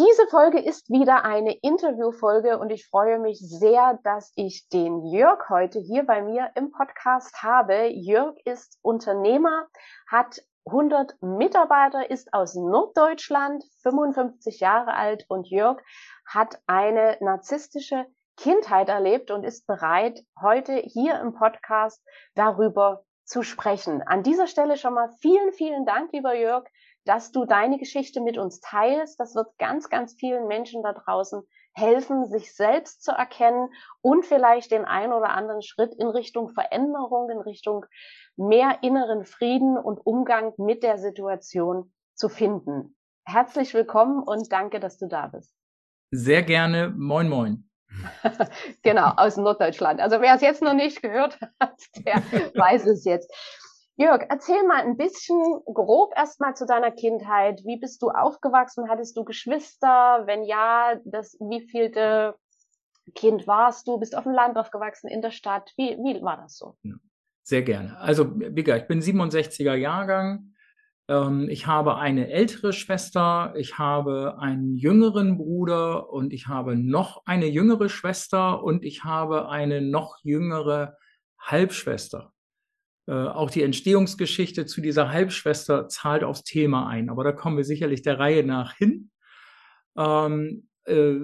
Diese Folge ist wieder eine Interviewfolge und ich freue mich sehr, dass ich den Jörg heute hier bei mir im Podcast habe. Jörg ist Unternehmer, hat 100 Mitarbeiter, ist aus Norddeutschland, 55 Jahre alt und Jörg hat eine narzisstische Kindheit erlebt und ist bereit, heute hier im Podcast darüber zu sprechen. An dieser Stelle schon mal vielen, vielen Dank, lieber Jörg, dass du deine Geschichte mit uns teilst. Das wird ganz, ganz vielen Menschen da draußen helfen, sich selbst zu erkennen und vielleicht den einen oder anderen Schritt in Richtung Veränderung, in Richtung mehr inneren Frieden und Umgang mit der Situation zu finden. Herzlich willkommen und danke, dass du da bist. Sehr gerne. Moin, moin. genau, aus Norddeutschland. Also wer es jetzt noch nicht gehört hat, der weiß es jetzt. Jörg, erzähl mal ein bisschen grob erstmal zu deiner Kindheit. Wie bist du aufgewachsen? Hattest du Geschwister? Wenn ja, das, wie vielte Kind warst du? Bist auf dem Land aufgewachsen, in der Stadt? Wie, wie war das so? Sehr gerne. Also, wie gesagt, ich bin 67er Jahrgang. Ähm, ich habe eine ältere Schwester, ich habe einen jüngeren Bruder und ich habe noch eine jüngere Schwester und ich habe eine noch jüngere Halbschwester. Äh, auch die Entstehungsgeschichte zu dieser Halbschwester zahlt aufs Thema ein. Aber da kommen wir sicherlich der Reihe nach hin. Ähm, äh,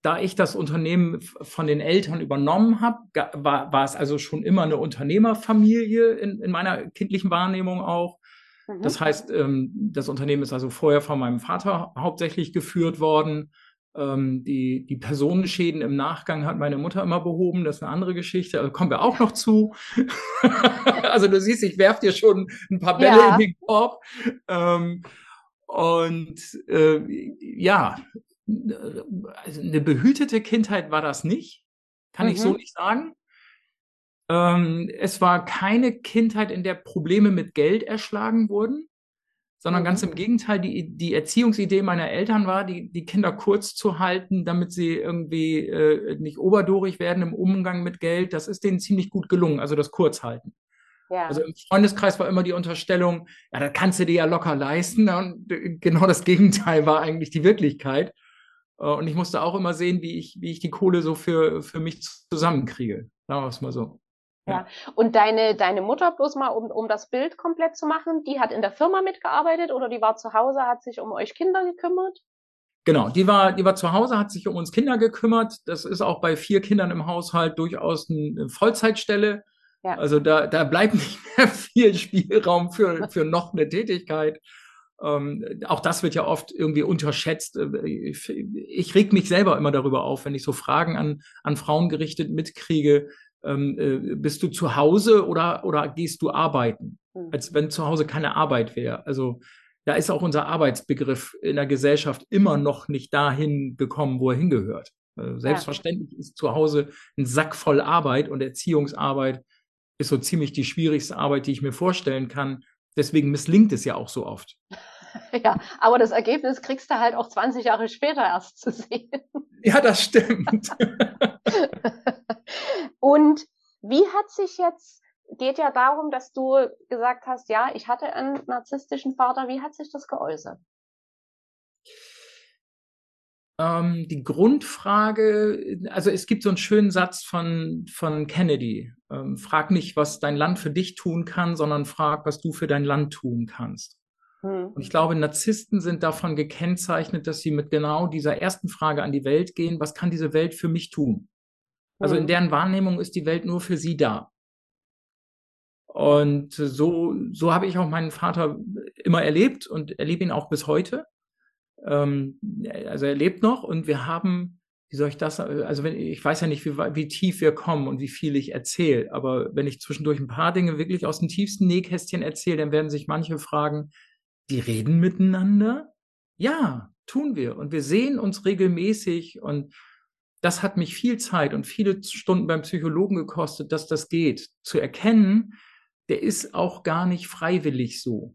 da ich das Unternehmen von den Eltern übernommen habe, war, war es also schon immer eine Unternehmerfamilie in, in meiner kindlichen Wahrnehmung auch. Mhm. Das heißt, ähm, das Unternehmen ist also vorher von meinem Vater hauptsächlich geführt worden. Ähm, die, die Personenschäden im Nachgang hat meine Mutter immer behoben. Das ist eine andere Geschichte. Also kommen wir auch noch zu. also du siehst, ich werf dir schon ein paar Bälle ja. in den Korb. Ähm, und äh, ja, also eine behütete Kindheit war das nicht. Kann mhm. ich so mhm. nicht sagen. Ähm, es war keine Kindheit, in der Probleme mit Geld erschlagen wurden sondern mhm. ganz im Gegenteil, die, die Erziehungsidee meiner Eltern war, die, die Kinder kurz zu halten, damit sie irgendwie äh, nicht oberdorig werden im Umgang mit Geld. Das ist denen ziemlich gut gelungen, also das Kurzhalten. Ja. Also im Freundeskreis war immer die Unterstellung, ja, das kannst du dir ja locker leisten. Und genau das Gegenteil war eigentlich die Wirklichkeit. Äh, und ich musste auch immer sehen, wie ich, wie ich die Kohle so für, für mich zusammenkriege. Sagen wir es mal so. Ja. Und deine, deine Mutter, bloß mal, um, um das Bild komplett zu machen, die hat in der Firma mitgearbeitet oder die war zu Hause, hat sich um euch Kinder gekümmert? Genau, die war, die war zu Hause, hat sich um uns Kinder gekümmert. Das ist auch bei vier Kindern im Haushalt durchaus eine Vollzeitstelle. Ja. Also da, da bleibt nicht mehr viel Spielraum für, für noch eine Tätigkeit. Ähm, auch das wird ja oft irgendwie unterschätzt. Ich, ich reg mich selber immer darüber auf, wenn ich so Fragen an, an Frauen gerichtet mitkriege, ähm, äh, bist du zu Hause oder, oder gehst du arbeiten? Mhm. Als wenn zu Hause keine Arbeit wäre. Also da ist auch unser Arbeitsbegriff in der Gesellschaft immer noch nicht dahin gekommen, wo er hingehört. Also selbstverständlich ja. ist zu Hause ein Sack voll Arbeit und Erziehungsarbeit ist so ziemlich die schwierigste Arbeit, die ich mir vorstellen kann. Deswegen misslingt es ja auch so oft. Ja, aber das Ergebnis kriegst du halt auch 20 Jahre später erst zu sehen. Ja, das stimmt. Und wie hat sich jetzt, geht ja darum, dass du gesagt hast, ja, ich hatte einen narzisstischen Vater, wie hat sich das geäußert? Ähm, die Grundfrage, also es gibt so einen schönen Satz von, von Kennedy. Ähm, frag nicht, was dein Land für dich tun kann, sondern frag, was du für dein Land tun kannst. Hm. Und ich glaube, Narzissten sind davon gekennzeichnet, dass sie mit genau dieser ersten Frage an die Welt gehen, was kann diese Welt für mich tun? Also in mhm. deren Wahrnehmung ist die Welt nur für sie da. Und so, so habe ich auch meinen Vater immer erlebt und erlebe ihn auch bis heute. Ähm, also er lebt noch und wir haben, wie soll ich das, also wenn, ich weiß ja nicht, wie, wie tief wir kommen und wie viel ich erzähle, aber wenn ich zwischendurch ein paar Dinge wirklich aus dem tiefsten Nähkästchen erzähle, dann werden sich manche fragen, die reden miteinander? Ja, tun wir. Und wir sehen uns regelmäßig und das hat mich viel Zeit und viele Stunden beim Psychologen gekostet, dass das geht. Zu erkennen, der ist auch gar nicht freiwillig so.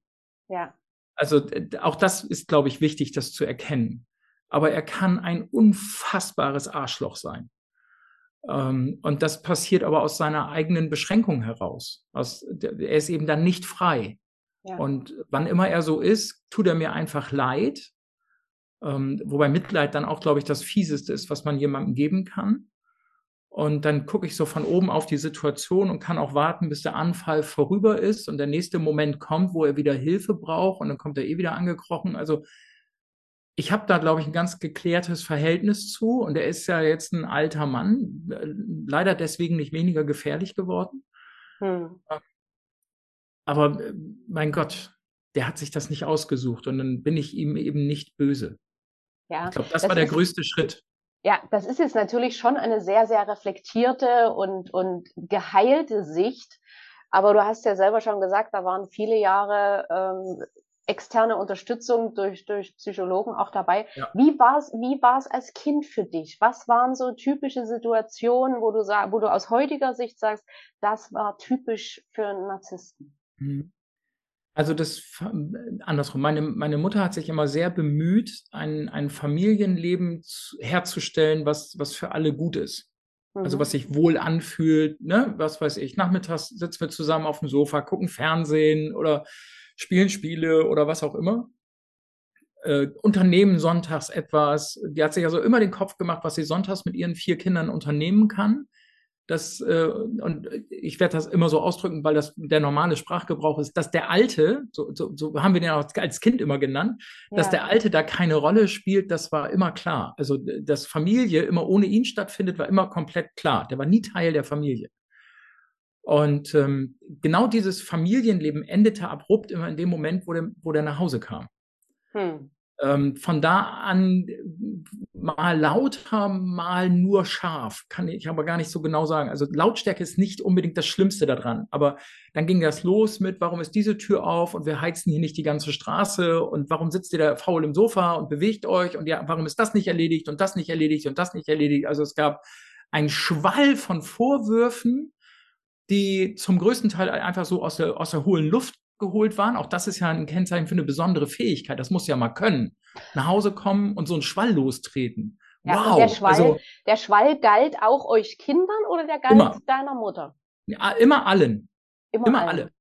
Ja. Also auch das ist, glaube ich, wichtig, das zu erkennen. Aber er kann ein unfassbares Arschloch sein. Ähm, und das passiert aber aus seiner eigenen Beschränkung heraus. Aus, er ist eben dann nicht frei. Ja. Und wann immer er so ist, tut er mir einfach leid. Ähm, wobei Mitleid dann auch, glaube ich, das Fieseste ist, was man jemandem geben kann. Und dann gucke ich so von oben auf die Situation und kann auch warten, bis der Anfall vorüber ist und der nächste Moment kommt, wo er wieder Hilfe braucht und dann kommt er eh wieder angekrochen. Also ich habe da, glaube ich, ein ganz geklärtes Verhältnis zu und er ist ja jetzt ein alter Mann, äh, leider deswegen nicht weniger gefährlich geworden. Hm. Aber äh, mein Gott, der hat sich das nicht ausgesucht und dann bin ich ihm eben nicht böse. Ja, ich glaube, das, das, war der größte Schritt. Ja, das ist jetzt natürlich schon eine sehr, sehr reflektierte und, und geheilte Sicht. Aber du hast ja selber schon gesagt, da waren viele Jahre ähm, externe Unterstützung durch, durch Psychologen auch dabei. Ja. Wie war es wie war's als Kind für dich? Was waren so typische Situationen, wo du, sag, wo du aus heutiger Sicht sagst, das war typisch für einen Narzissten? Mhm. Also das andersrum. Meine, meine Mutter hat sich immer sehr bemüht, ein, ein Familienleben zu, herzustellen, was, was für alle gut ist. Also mhm. Also was sich wohl anfühlt, ne? Was weiß ich, nachmittags sitzen wir zusammen auf dem Sofa, gucken Fernsehen oder spielen Spiele oder was auch immer. Äh, unternehmen sonntags etwas. Die hat sich also immer den Kopf gemacht, was sie sonntags mit ihren vier Kindern unternehmen kann. Das, äh, und ich werde das immer so ausdrücken, weil das der normale Sprachgebrauch ist, dass der Alte, so, so, so haben wir den auch als Kind immer genannt, ja. dass der Alte da keine Rolle spielt, das war immer klar. Also, dass Familie immer ohne ihn stattfindet, war immer komplett klar. Der war nie Teil der Familie. Und ähm, genau dieses Familienleben endete abrupt immer in dem Moment, wo der, wo der nach Hause kam. Hm. Ähm, von da an mal lauter, mal nur scharf, kann ich aber gar nicht so genau sagen. Also Lautstärke ist nicht unbedingt das Schlimmste daran. Aber dann ging das los mit, warum ist diese Tür auf und wir heizen hier nicht die ganze Straße und warum sitzt ihr da faul im Sofa und bewegt euch und ja, warum ist das nicht erledigt und das nicht erledigt und das nicht erledigt. Also es gab einen Schwall von Vorwürfen, die zum größten Teil einfach so aus der, aus der hohlen Luft geholt waren. Auch das ist ja ein Kennzeichen für eine besondere Fähigkeit. Das muss ja mal können. Nach Hause kommen und so einen Schwall lostreten. Ja, wow. Der Schwall, also, der Schwall galt auch euch Kindern oder der galt immer. deiner Mutter? Ja, immer allen. Immer, immer alle.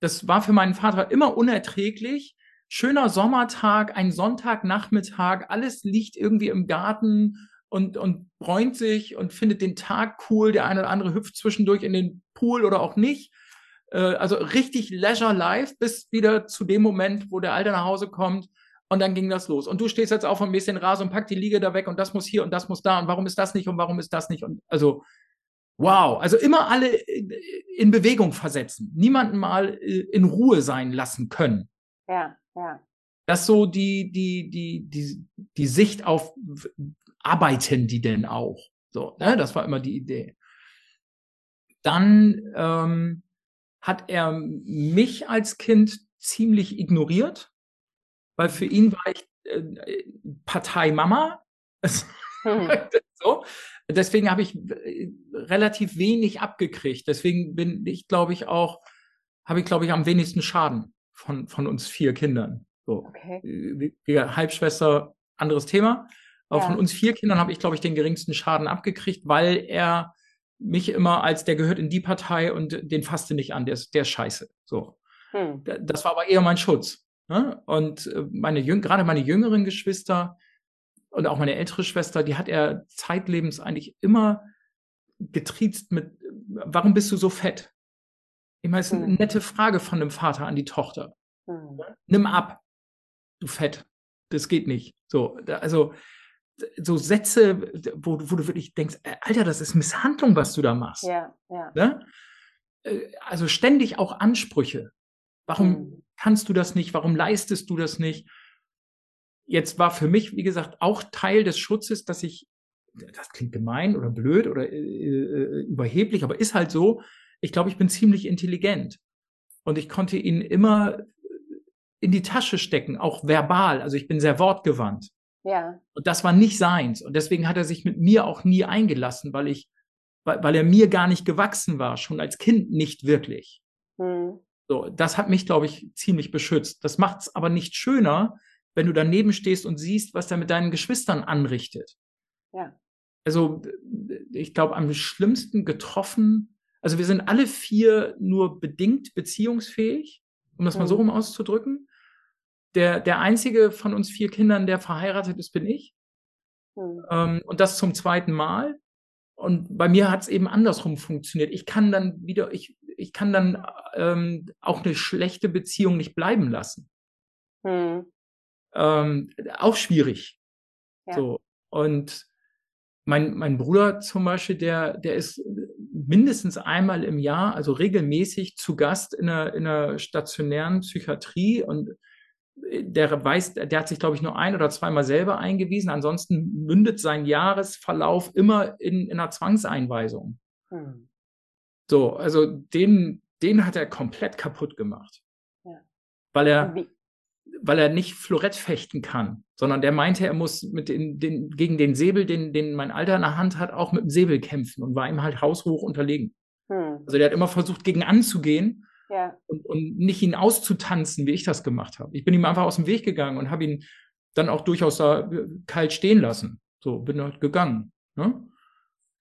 Das war für meinen Vater immer unerträglich. Schöner Sommertag, ein Sonntagnachmittag, alles liegt irgendwie im Garten und, und bräunt sich und findet den Tag cool. Der eine oder andere hüpft zwischendurch in den Pool oder auch nicht. Äh, also richtig Leisure Life bis wieder zu dem Moment, wo der Alte nach Hause kommt und dann ging das los. Und du stehst jetzt auf ein bisschen Rasen und pack die Liege da weg und das muss hier und das muss da und warum ist das nicht und warum ist das nicht und also wow, also immer alle in Bewegung versetzen, niemanden mal äh, in Ruhe sein lassen können. Ja, ja. Das ist so die die die die die Sicht auf arbeiten die denn auch? So, ne? Das war immer die Idee. Dann ähm, hat er mich als Kind ziemlich ignoriert, weil für ihn war ich äh, Parteimama. Hm. so. Deswegen habe ich äh, relativ wenig abgekriegt. Deswegen bin ich, glaube ich, auch, habe ich, glaube ich, am wenigsten Schaden von, von uns vier Kindern. So. Okay. Wie, Halbschwester, anderes Thema. Aber ja. von uns vier Kindern habe ich, glaube ich, den geringsten Schaden abgekriegt, weil er mich immer als der gehört in die Partei und den fasste nicht an, der ist, der ist scheiße. So. Hm. Das war aber eher mein Schutz. Ne? Und äh, meine gerade meine jüngeren Geschwister und auch meine ältere Schwester, die hat er zeitlebens eigentlich immer getriezt mit, warum bist du so fett? Ich meine, es ist eine hm. nette Frage von einem Vater an die Tochter. Hm. Nimm ab, du Fett. Das geht nicht. So, also so Sätze, wo, wo du wirklich denkst, äh, Alter, das ist Misshandlung, was du da machst. Ja, ja. Ne? äh, also ständig auch Ansprüche. Warum mhm. kannst du das nicht? Warum leistest du das nicht? Jetzt war für mich, wie gesagt, auch Teil des Schutzes, dass ich, das klingt gemein oder blöd oder äh, äh, überheblich, aber ist halt so, ich glaube, ich bin ziemlich intelligent. Und ich konnte ihn immer in die Tasche stecken, auch verbal. Also ich bin sehr wortgewandt. Ja. Und das war nicht seins. Und deswegen hat er sich mit mir auch nie eingelassen, weil ich, weil, weil er mir gar nicht gewachsen war, schon als Kind nicht wirklich. Hm. So, das hat mich, glaube ich, ziemlich beschützt. Das macht es aber nicht schöner, wenn du daneben stehst und siehst, was er mit deinen Geschwistern anrichtet. Ja. Also, ich glaube, am schlimmsten getroffen, also wir sind alle vier nur bedingt beziehungsfähig, um das mal so rum auszudrücken. Der, der einzige von uns vier Kindern, der verheiratet ist, bin ich. Mhm. Ähm, und das zum zweiten Mal. Und bei mir hat es eben andersrum funktioniert. Ich kann dann wieder, ich, ich kann dann ähm, auch eine schlechte Beziehung nicht bleiben lassen. Mhm. Ähm, auch schwierig. Ja. So. Und mein, mein Bruder zum Beispiel, der, der ist mindestens einmal im Jahr, also regelmäßig zu Gast in einer, in einer stationären Psychiatrie und der weiß, der hat sich, glaube ich, nur ein oder zweimal selber eingewiesen. Ansonsten mündet sein Jahresverlauf immer in, in einer Zwangseinweisung. Hm. So, also den, den hat er komplett kaputt gemacht. Ja. Weil er, weil er nicht Florett fechten kann, sondern der meinte, er muss mit den, den, gegen den Säbel, den, den mein Alter in der Hand hat, auch mit dem Säbel kämpfen und war ihm halt haushoch unterlegen. Hm. Also der hat immer versucht, gegen anzugehen ja. und, und nicht ihn auszutanzen, wie ich das gemacht habe. Ich bin ihm einfach aus dem Weg gegangen und habe ihn dann auch durchaus da kalt stehen lassen. So, bin halt gegangen. Ne?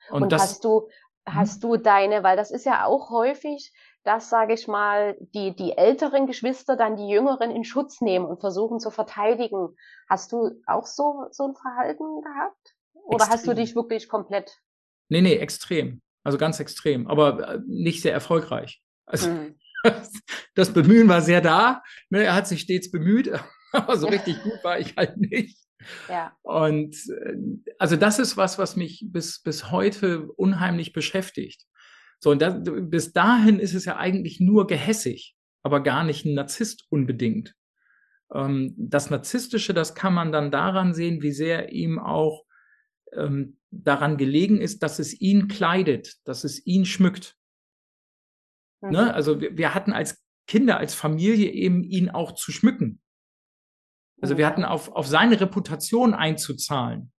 Und, und das, hast du, mhm. hast du deine, weil das ist ja auch häufig, dass, sage ich mal, die, die älteren Geschwister dann die jüngeren in Schutz nehmen und versuchen zu verteidigen. Hast du auch so, so ein Verhalten gehabt? Oder extrem. hast du dich wirklich komplett? Nee, nee, extrem. Also ganz extrem, aber äh, nicht sehr erfolgreich. Also, hm. Das Bemühen war sehr da. Ne, er hat sich stets bemüht, aber so richtig gut war ich halt nicht. Ja. Und äh, also das ist was, was mich bis, bis heute unheimlich beschäftigt. So, und das, bis dahin ist es ja eigentlich nur gehässig, aber gar nicht ein Narzisst unbedingt. Ähm, das Narzisstische, das kann man dann daran sehen, wie sehr ihm auch ähm, daran gelegen ist, dass es ihn kleidet, dass es ihn schmückt. Mhm. Ne? Also wir, wir, hatten als Kinder, als Familie eben ihn auch zu schmücken. Also wir hatten auf, auf seine Reputation einzuzahlen.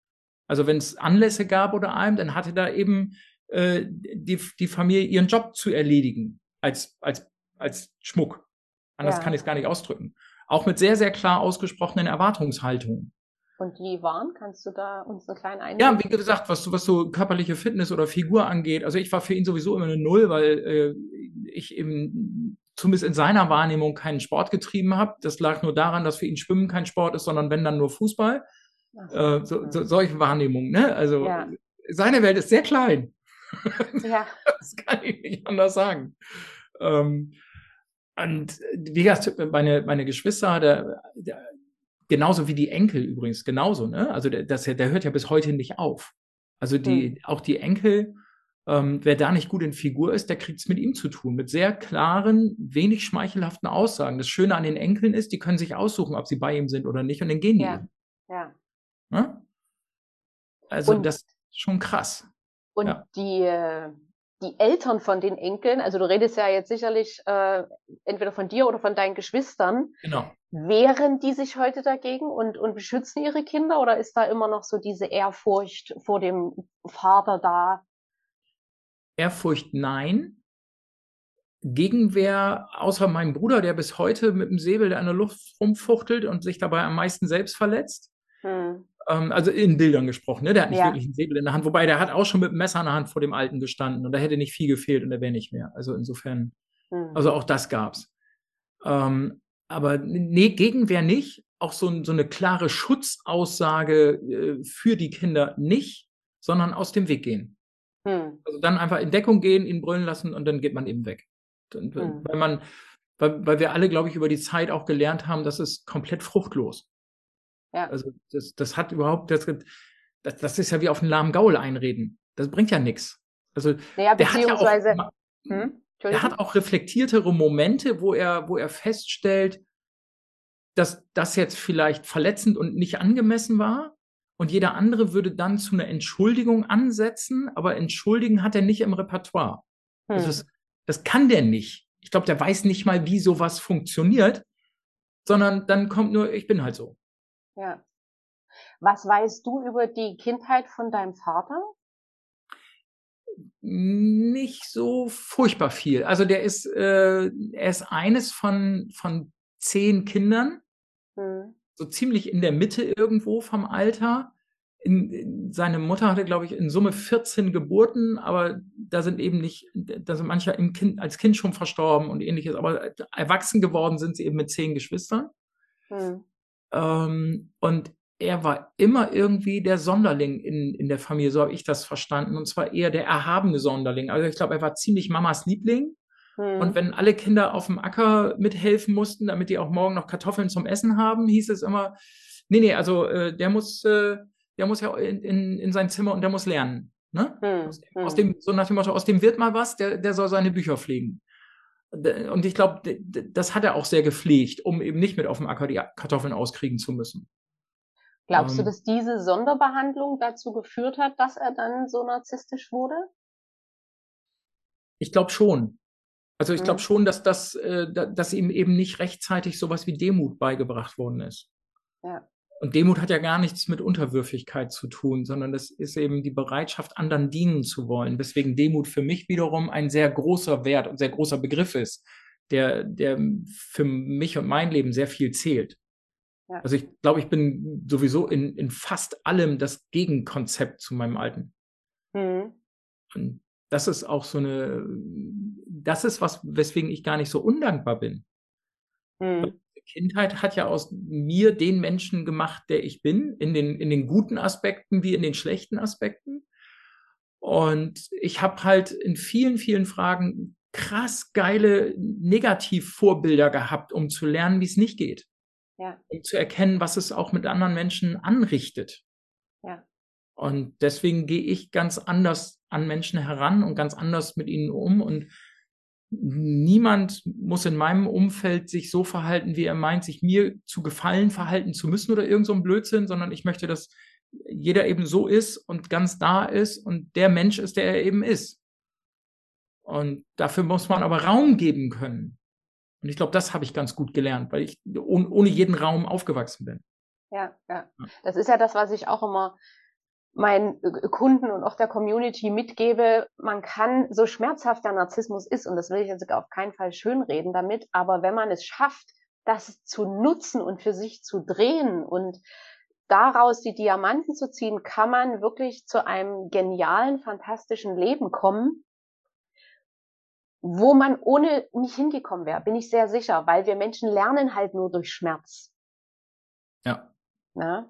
Also wenn es Anlässe gab oder einem, dann hatte da eben äh, die, die Familie ihren Job zu erledigen als, als, als Schmuck. Anders ja. kann ich es gar nicht ausdrücken. Auch mit sehr, sehr klar ausgesprochenen Erwartungshaltungen. Und die waren? Kannst du da uns einen kleinen Einblick? Ja, wie gesagt, was, was so körperliche Fitness oder Figur angeht. Also ich war für ihn sowieso immer eine Null, weil äh, ich eben zumindest in seiner Wahrnehmung keinen Sport getrieben habe. Das lag nur daran, dass für ihn Schwimmen kein Sport ist, sondern wenn dann nur Fußball. So. Äh, so, so, solche Wahrnehmungen. Ne? Also ja. seine Welt ist sehr klein. Ja. das kann ich nicht anders sagen. Ähm, und wie gesagt, meine, meine Geschwister, der, der, genauso wie die Enkel übrigens, genauso, ne? Also der, das, der hört ja bis heute nicht auf. Also die, hm. auch die Enkel, ähm, wer da nicht gut in Figur ist, der kriegt es mit ihm zu tun, mit sehr klaren, wenig schmeichelhaften Aussagen. Das Schöne an den Enkeln ist, die können sich aussuchen, ob sie bei ihm sind oder nicht, und dann gehen die. Ja. ja. Ne? Also und, das ist schon krass. Und ja. die, äh, die Eltern von den Enkeln, also du redest ja jetzt sicherlich äh, entweder von dir oder von deinen Geschwistern, genau. wehren die sich heute dagegen und, und beschützen ihre Kinder oder ist da immer noch so diese Ehrfurcht vor dem Vater da? Ehrfurcht nein. Gegenwehr, außer meinem Bruder, der bis heute mit dem Säbel in der Luft rumfuchtelt und sich dabei am meisten selbst verletzt. Hm. Ähm, also in Bildern gesprochen, ne? Der hat nicht ja. wirklich einen Säbel in der Hand, wobei der hat auch schon mit dem Messer in der Hand vor dem Alten gestanden und da hätte nicht viel gefehlt und er wäre nicht mehr. Also insofern, mhm. also auch das gab's. Ähm, aber nee, Gegenwehr nicht. Auch so, so eine klare Schutzaussage äh, für die Kinder nicht, sondern aus dem Weg gehen. Mhm. Also dann einfach in Deckung gehen, ihn brüllen lassen und dann geht man eben weg. Und, mhm. Weil man, weil, weil wir alle, glaube ich, über die Zeit auch gelernt haben, das ist komplett fruchtlos. Ja. Also das, das hat überhaupt, das, das, das ist ja wie auf einen lahmen Gaul einreden. Das bringt ja nichts. Also naja, der beziehungsweise, hat ja auch, hm? Er hat auch reflektiertere Momente, wo er, wo er feststellt, dass das jetzt vielleicht verletzend und nicht angemessen war. Und jeder andere würde dann zu einer Entschuldigung ansetzen, aber entschuldigen hat er nicht im Repertoire. Hm. Also das, das kann der nicht. Ich glaube, der weiß nicht mal, wie sowas funktioniert, sondern dann kommt nur, ich bin halt so. Ja. Was weißt du über die Kindheit von deinem Vater? Nicht so furchtbar viel. Also der ist, äh, er ist eines von, von zehn Kindern. Hm. So ziemlich in der Mitte irgendwo vom Alter. In, in, seine Mutter hatte, glaube ich, in Summe 14 Geburten, aber da sind eben nicht, da sind manche im kind, als Kind schon verstorben und ähnliches, aber erwachsen geworden sind sie eben mit zehn Geschwistern. Hm. Ähm, und er war immer irgendwie der Sonderling in, in der Familie, so habe ich das verstanden. Und zwar eher der erhabene Sonderling. Also ich glaube, er war ziemlich Mamas Liebling. Hm. Und wenn alle Kinder auf dem Acker mithelfen mussten, damit die auch morgen noch Kartoffeln zum Essen haben, hieß es immer, nee, nee, also äh, der muss, äh, der muss ja in, in, in sein Zimmer und der muss lernen. Ne? Hm. Aus, hm. aus, dem, so nach dem Motto, aus dem wird mal was, der, der soll seine Bücher pflegen. Und ich glaube, das hat er auch sehr gepflegt, um eben nicht mit auf dem Acker die Kartoffeln auskriegen zu müssen. Glaubst ähm, du, dass diese Sonderbehandlung dazu geführt hat, dass er dann so narzisstisch wurde? Ich glaube schon. Also ich glaube mhm. schon, dass das, äh, dass ihm eben nicht rechtzeitig sowas wie Demut beigebracht worden ist. Ja. Und Demut hat ja gar nichts mit Unterwürfigkeit zu tun, sondern das ist eben die Bereitschaft, anderen dienen zu wollen. Weswegen Demut für mich wiederum ein sehr großer Wert und sehr großer Begriff ist, der, der für mich und mein Leben sehr viel zählt. Ja. Also ich glaube, ich bin sowieso in, in fast allem das Gegenkonzept zu meinem Alten. Mhm. Und das ist auch so eine, das ist was, weswegen ich gar nicht so undankbar bin. Mhm. Kindheit hat ja aus mir den Menschen gemacht, der ich bin, in den, in den guten Aspekten wie in den schlechten Aspekten. Und ich habe halt in vielen, vielen Fragen krass geile Negativvorbilder gehabt, um zu lernen, wie es nicht geht. Ja. Um zu erkennen, was es auch mit anderen Menschen anrichtet. Ja. Und deswegen gehe ich ganz anders an Menschen heran und ganz anders mit ihnen um. Und niemand muss in meinem Umfeld sich so verhalten, wie er meint, sich mir zu gefallen verhalten zu müssen oder irgend so ein Blödsinn, sondern ich möchte, dass jeder eben so ist und ganz da ist und der Mensch ist, der er eben ist. Und dafür muss man aber Raum geben können. Und ich glaube, das habe ich ganz gut gelernt, weil ich ohne jeden Raum aufgewachsen bin. Ja, ja. Das ist ja das, was ich auch immer meinen äh, Kunden und auch der Community mitgebe, man kann, so schmerzhaft der Narzissmus ist, und das will ich jetzt auf keinen Fall schönreden damit, aber wenn man es schafft, das zu nutzen und für sich zu drehen und daraus die Diamanten zu ziehen, kann man wirklich zu einem genialen, fantastischen Leben kommen, wo man ohne nicht hingekommen wäre, bin ich sehr sicher, weil wir Menschen lernen halt nur durch Schmerz. Ja. Na?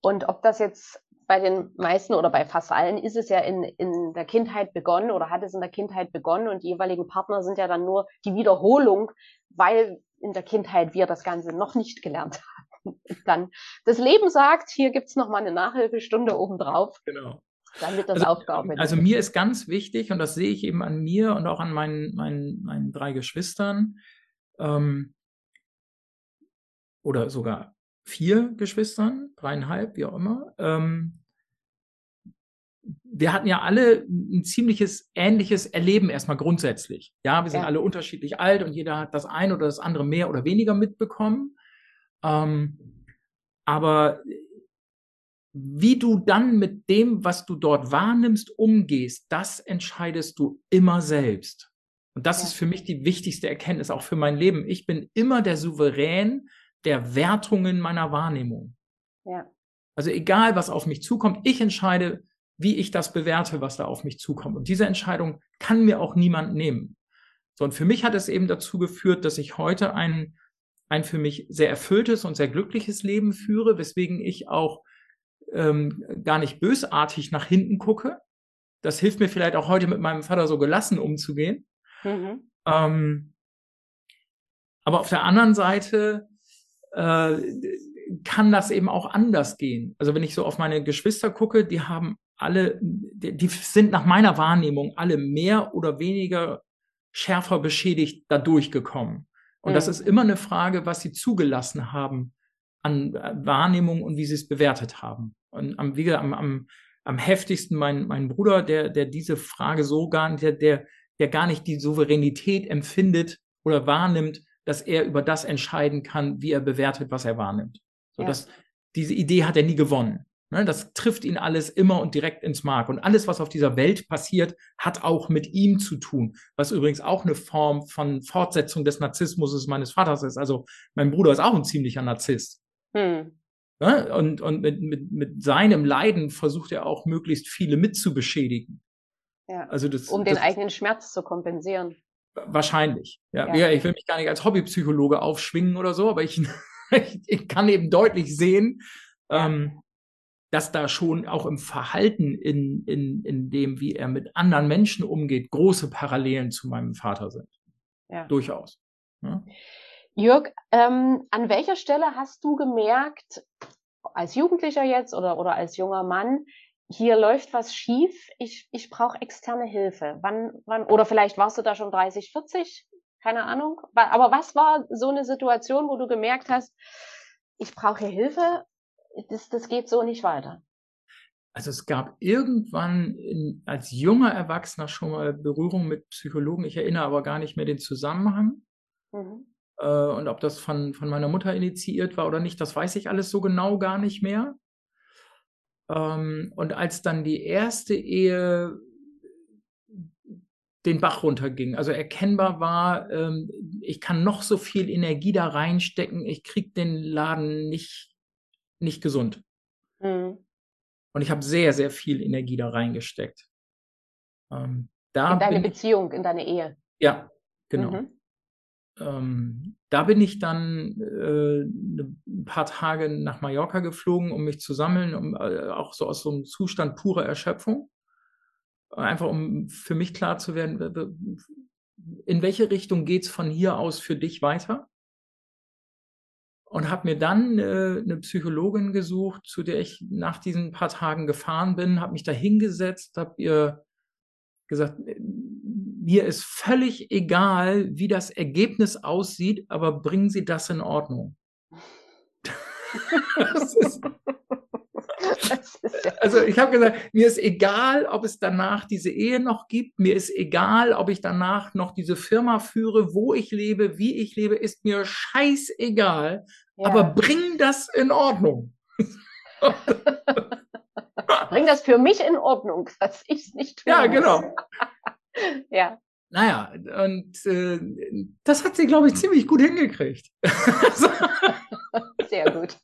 Und ob das jetzt bei den meisten oder bei fast allen ist es ja in, in der Kindheit begonnen oder hat es in der Kindheit begonnen und die jeweiligen Partner sind ja dann nur die Wiederholung, weil in der Kindheit wir das Ganze noch nicht gelernt haben. dann das Leben sagt, hier gibt's noch mal eine Nachhilfestunde obendrauf. Genau. Dann wird das also, aufgearbeitet. Also mir ist ganz wichtig, und das sehe ich eben an mir und auch an meinen, meinen, meinen drei Geschwistern, ähm, oder sogar vier Geschwistern, dreieinhalb, wie auch immer. Ähm, wir hatten ja alle ein ziemliches ähnliches Erleben erstmal grundsätzlich. Ja, wir sind ja. alle unterschiedlich alt und jeder hat das eine oder das andere mehr oder weniger mitbekommen. Ähm, aber wie du dann mit dem, was du dort wahrnimmst, umgehst, das entscheidest du immer selbst. Und das ja. ist für mich die wichtigste Erkenntnis, auch für mein Leben. Ich bin immer der Souverän der Wertungen meiner Wahrnehmung. Ja. Also egal, was auf mich zukommt, ich entscheide, wie ich das bewerte, was da auf mich zukommt. Und diese Entscheidung kann mir auch niemand nehmen. So, und für mich hat es eben dazu geführt, dass ich heute ein, ein für mich sehr erfülltes und sehr glückliches Leben führe, weswegen ich auch ähm, gar nicht bösartig nach hinten gucke. Das hilft mir vielleicht auch heute mit meinem Vater so gelassen umzugehen. Mhm. Ähm, aber auf der anderen Seite äh, kann das eben auch anders gehen. Also wenn ich so auf meine Geschwister gucke, die haben alle, die, die sind nach meiner Wahrnehmung alle mehr oder weniger schärfer beschädigt da durchgekommen. Und mhm. das ist immer eine Frage, was sie zugelassen haben an äh, Wahrnehmung und wie sie es bewertet haben. Und am, wie am, am, am heftigsten mein, mein Bruder, der, der diese Frage so gar nicht, der, der, der gar nicht die Souveränität empfindet oder wahrnimmt, dass er über das entscheiden kann, wie er bewertet, was er wahrnimmt. So, ja. dass, diese Idee hat er nie gewonnen. Ne, das trifft ihn alles immer und direkt ins Mark. Und alles, was auf dieser Welt passiert, hat auch mit ihm zu tun. Was übrigens auch eine Form von Fortsetzung des Narzissmus meines Vaters ist. Also mein Bruder ist auch ein ziemlicher Narzisst. Hm. Ne? Und, und mit, mit, mit seinem Leiden versucht er auch möglichst viele mitzubeschädigen. Ja. Also das, um den das, eigenen Schmerz zu kompensieren. Wahrscheinlich. Ja. ja. Ich will mich gar nicht als Hobbypsychologe aufschwingen oder so, aber ich, ich kann eben deutlich sehen, ja. ähm, dass da schon auch im Verhalten, in, in, in dem, wie er mit anderen Menschen umgeht, große Parallelen zu meinem Vater sind. Ja. Durchaus. Ja. Jörg, ähm, an welcher Stelle hast du gemerkt, als Jugendlicher jetzt oder, oder als junger Mann, hier läuft was schief, ich, ich brauche externe Hilfe. Wann, wann, oder vielleicht warst du da schon 30, 40, keine Ahnung. Aber was war so eine Situation, wo du gemerkt hast, ich brauche Hilfe das, das geht so nicht weiter. Also es gab irgendwann in, als junger Erwachsener schon mal Berührung mit Psychologen. Ich erinnere aber gar nicht mehr den Zusammenhang. Mhm. Äh, und ob das von, von meiner Mutter initiiert war oder nicht, das weiß ich alles so genau gar nicht mehr. Ähm, und als dann die erste Ehe den Bach runterging, also erkennbar war, ähm, ich kann noch so viel Energie da reinstecken, ich kriege den Laden nicht nicht gesund. Mhm. Und ich habe sehr, sehr viel Energie da reingesteckt. Ähm, da in deine Beziehung, in deine Ehe. Ja, genau. Mhm. Ähm, da bin ich dann äh, ne, ein paar Tage nach Mallorca geflogen, um mich zu sammeln, um, äh, auch so aus so einem Zustand purer Erschöpfung. Einfach um für mich klar zu werden, in welche Richtung geht es von hier aus für dich weiter? und habe mir dann äh, eine Psychologin gesucht, zu der ich nach diesen paar Tagen gefahren bin, habe mich da hingesetzt, habe ihr gesagt, äh, mir ist völlig egal, wie das Ergebnis aussieht, aber bringen Sie das in Ordnung. das ist, also ich habe gesagt, mir ist egal, ob es danach diese Ehe noch gibt, mir ist egal, ob ich danach noch diese Firma führe, wo ich lebe, wie ich lebe, ist mir scheißegal, ja. aber bring das in Ordnung. bring das für mich in Ordnung, dass ich es nicht tue. Ja, genau. ja. Naja, und äh, das hat sie, glaube ich, ziemlich gut hingekriegt. Sehr gut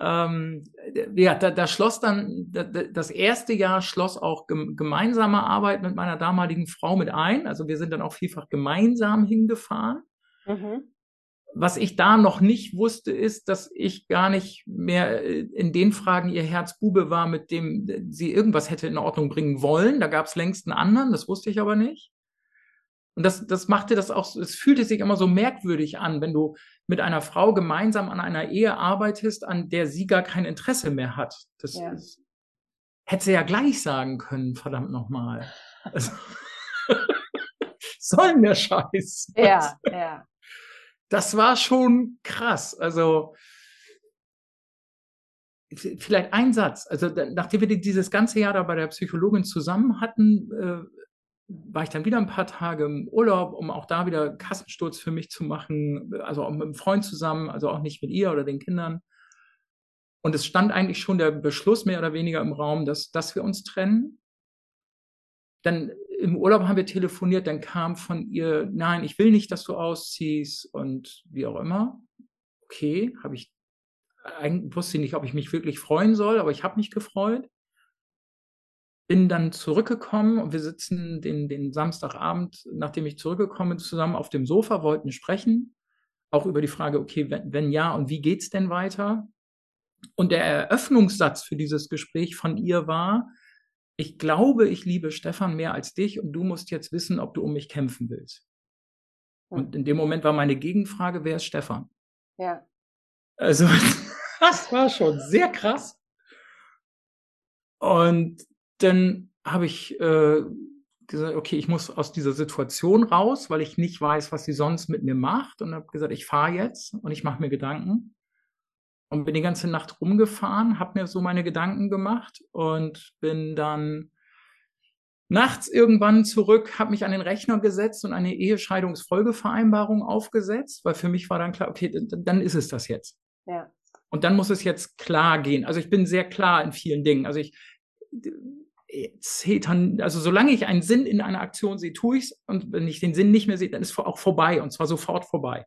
ähm, ja, da, da schloss dann, da, das erste Jahr schloss auch gemeinsame Arbeit mit meiner damaligen Frau mit ein. Also wir sind dann auch vielfach gemeinsam hingefahren. Mhm. Was ich da noch nicht wusste, ist, dass ich gar nicht mehr äh, in den Fragen ihr Herzbube war, mit dem sie irgendwas hätte in Ordnung bringen wollen. Da gab es längst einen anderen, das wusste ich aber nicht. Und das, das machte das auch, es fühlte sich immer so merkwürdig an, wenn du mit einer Frau gemeinsam an einer Ehe arbeitest, an der sie gar kein Interesse mehr hat. Das ja. ist, hätte sie ja gleich sagen können, verdammt nochmal. Also, soll der Scheiß. Ja, ja. Das war schon krass. Also, vielleicht ein Satz. Also, nachdem wir dieses ganze Jahr da bei der Psychologin zusammen hatten, äh, war ich dann wieder ein paar Tage im Urlaub, um auch da wieder Kassensturz für mich zu machen, also auch mit einem Freund zusammen, also auch nicht mit ihr oder den Kindern. Und es stand eigentlich schon der Beschluss mehr oder weniger im Raum, dass, dass wir uns trennen. Dann im Urlaub haben wir telefoniert, dann kam von ihr, nein, ich will nicht, dass du ausziehst und wie auch immer. Okay, habe ich, eigentlich wusste ich nicht, ob ich mich wirklich freuen soll, aber ich habe mich gefreut bin dann zurückgekommen und wir sitzen den, den Samstagabend, nachdem ich zurückgekommen bin, zusammen auf dem Sofa, wollten sprechen, auch über die Frage, okay, wenn, wenn ja, und wie geht's denn weiter? Und der Eröffnungssatz für dieses Gespräch von ihr war, ich glaube, ich liebe Stefan mehr als dich und du musst jetzt wissen, ob du um mich kämpfen willst. Und in dem Moment war meine Gegenfrage, wer ist Stefan? Ja. Also, das war schon sehr krass. Und dann habe ich äh, gesagt, okay, ich muss aus dieser Situation raus, weil ich nicht weiß, was sie sonst mit mir macht. Und habe gesagt, ich fahre jetzt und ich mache mir Gedanken. Und bin die ganze Nacht rumgefahren, habe mir so meine Gedanken gemacht und bin dann nachts irgendwann zurück, habe mich an den Rechner gesetzt und eine Ehescheidungsfolgevereinbarung aufgesetzt, weil für mich war dann klar, okay, dann ist es das jetzt. Ja. Und dann muss es jetzt klar gehen. Also ich bin sehr klar in vielen Dingen. Also ich Zetern, also solange ich einen Sinn in einer Aktion sehe, tue ich es. Und wenn ich den Sinn nicht mehr sehe, dann ist es auch vorbei und zwar sofort vorbei.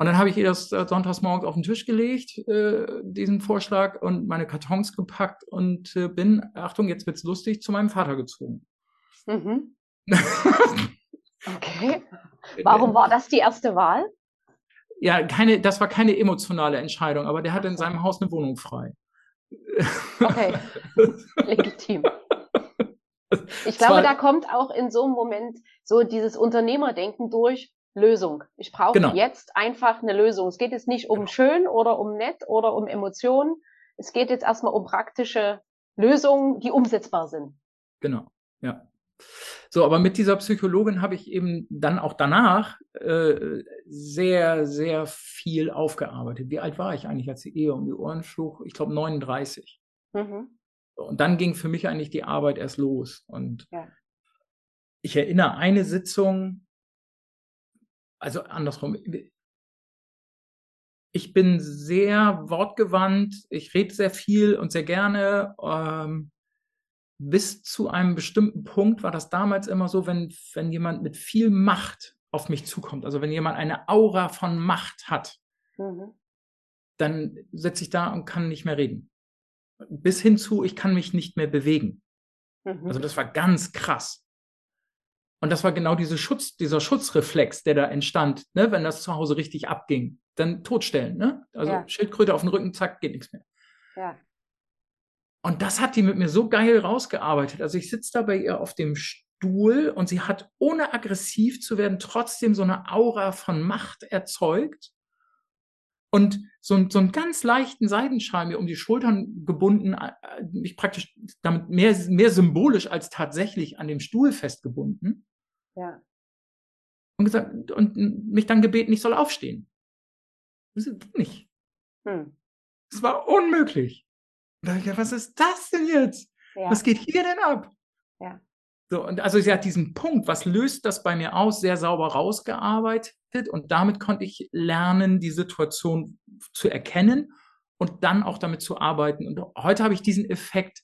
Und dann habe ich ihr das äh, sonntags morgens auf den Tisch gelegt, äh, diesen Vorschlag und meine Kartons gepackt und äh, bin, Achtung, jetzt wird's lustig, zu meinem Vater gezogen. Mhm. okay. Warum war das die erste Wahl? Ja, keine, das war keine emotionale Entscheidung, aber der hatte in seinem Haus eine Wohnung frei. Okay, legitim. Ich glaube, da kommt auch in so einem Moment so dieses Unternehmerdenken durch Lösung. Ich brauche genau. jetzt einfach eine Lösung. Es geht jetzt nicht um genau. schön oder um nett oder um Emotionen. Es geht jetzt erstmal um praktische Lösungen, die umsetzbar sind. Genau, ja. So, aber mit dieser Psychologin habe ich eben dann auch danach äh, sehr, sehr viel aufgearbeitet. Wie alt war ich eigentlich, als die Ehe um die Ohren schlug? Ich glaube 39. Mhm. Und dann ging für mich eigentlich die Arbeit erst los. Und ja. ich erinnere eine Sitzung, also andersrum, ich bin sehr wortgewandt, ich rede sehr viel und sehr gerne. Ähm, bis zu einem bestimmten Punkt war das damals immer so, wenn, wenn jemand mit viel Macht auf mich zukommt, also wenn jemand eine Aura von Macht hat, mhm. dann sitze ich da und kann nicht mehr reden. Bis hin zu, ich kann mich nicht mehr bewegen. Mhm. Also das war ganz krass. Und das war genau diese Schutz, dieser Schutzreflex, der da entstand, ne, wenn das zu Hause richtig abging. Dann totstellen, ne? Also ja. Schildkröte auf den Rücken, zack, geht nichts mehr. Ja. Und das hat die mit mir so geil rausgearbeitet. Also ich sitze da bei ihr auf dem Stuhl und sie hat, ohne aggressiv zu werden, trotzdem so eine Aura von Macht erzeugt und so, so einen ganz leichten Seidenschal mir um die Schultern gebunden, mich praktisch damit mehr, mehr symbolisch als tatsächlich an dem Stuhl festgebunden. Ja. Und gesagt, und mich dann gebeten, ich soll aufstehen. Das geht nicht. Hm. Es war unmöglich. Und da ich, was ist das denn jetzt? Ja. Was geht hier denn ab? Ja. So, und also sie hat diesen Punkt, was löst das bei mir aus, sehr sauber rausgearbeitet und damit konnte ich lernen, die Situation zu erkennen und dann auch damit zu arbeiten. Und heute habe ich diesen Effekt,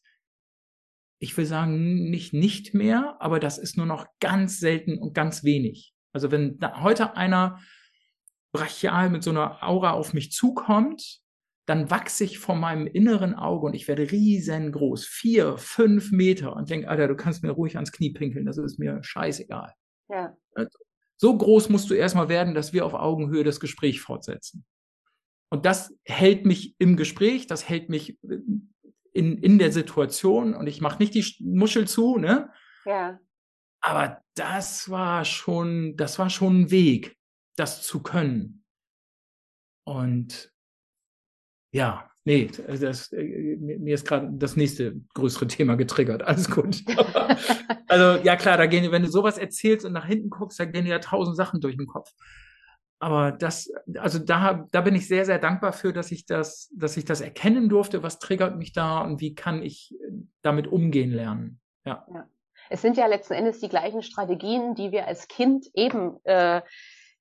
ich will sagen, nicht nicht mehr, aber das ist nur noch ganz selten und ganz wenig. Also wenn heute einer brachial mit so einer Aura auf mich zukommt, dann wachse ich vor meinem inneren Auge und ich werde riesengroß, vier, fünf Meter und denke, Alter, du kannst mir ruhig ans Knie pinkeln, das ist mir scheißegal. Ja. So groß musst du erstmal werden, dass wir auf Augenhöhe das Gespräch fortsetzen. Und das hält mich im Gespräch, das hält mich äh, in, in der Situation und ich mache nicht die Muschel zu, ne? Ja. Aber das war schon, das war schon ein Weg, das zu können. Und ja, nee, das, äh, mir ist gerade das nächste größere Thema getriggert. Alles gut. also ja klar, da gehen, wenn du sowas erzählst und nach hinten guckst, da gehen ja tausend Sachen durch den Kopf. Aber das, also da, da bin ich sehr, sehr dankbar für, dass ich das, dass ich das erkennen durfte. Was triggert mich da und wie kann ich damit umgehen lernen? Ja. ja. Es sind ja letzten Endes die gleichen Strategien, die wir als Kind eben äh,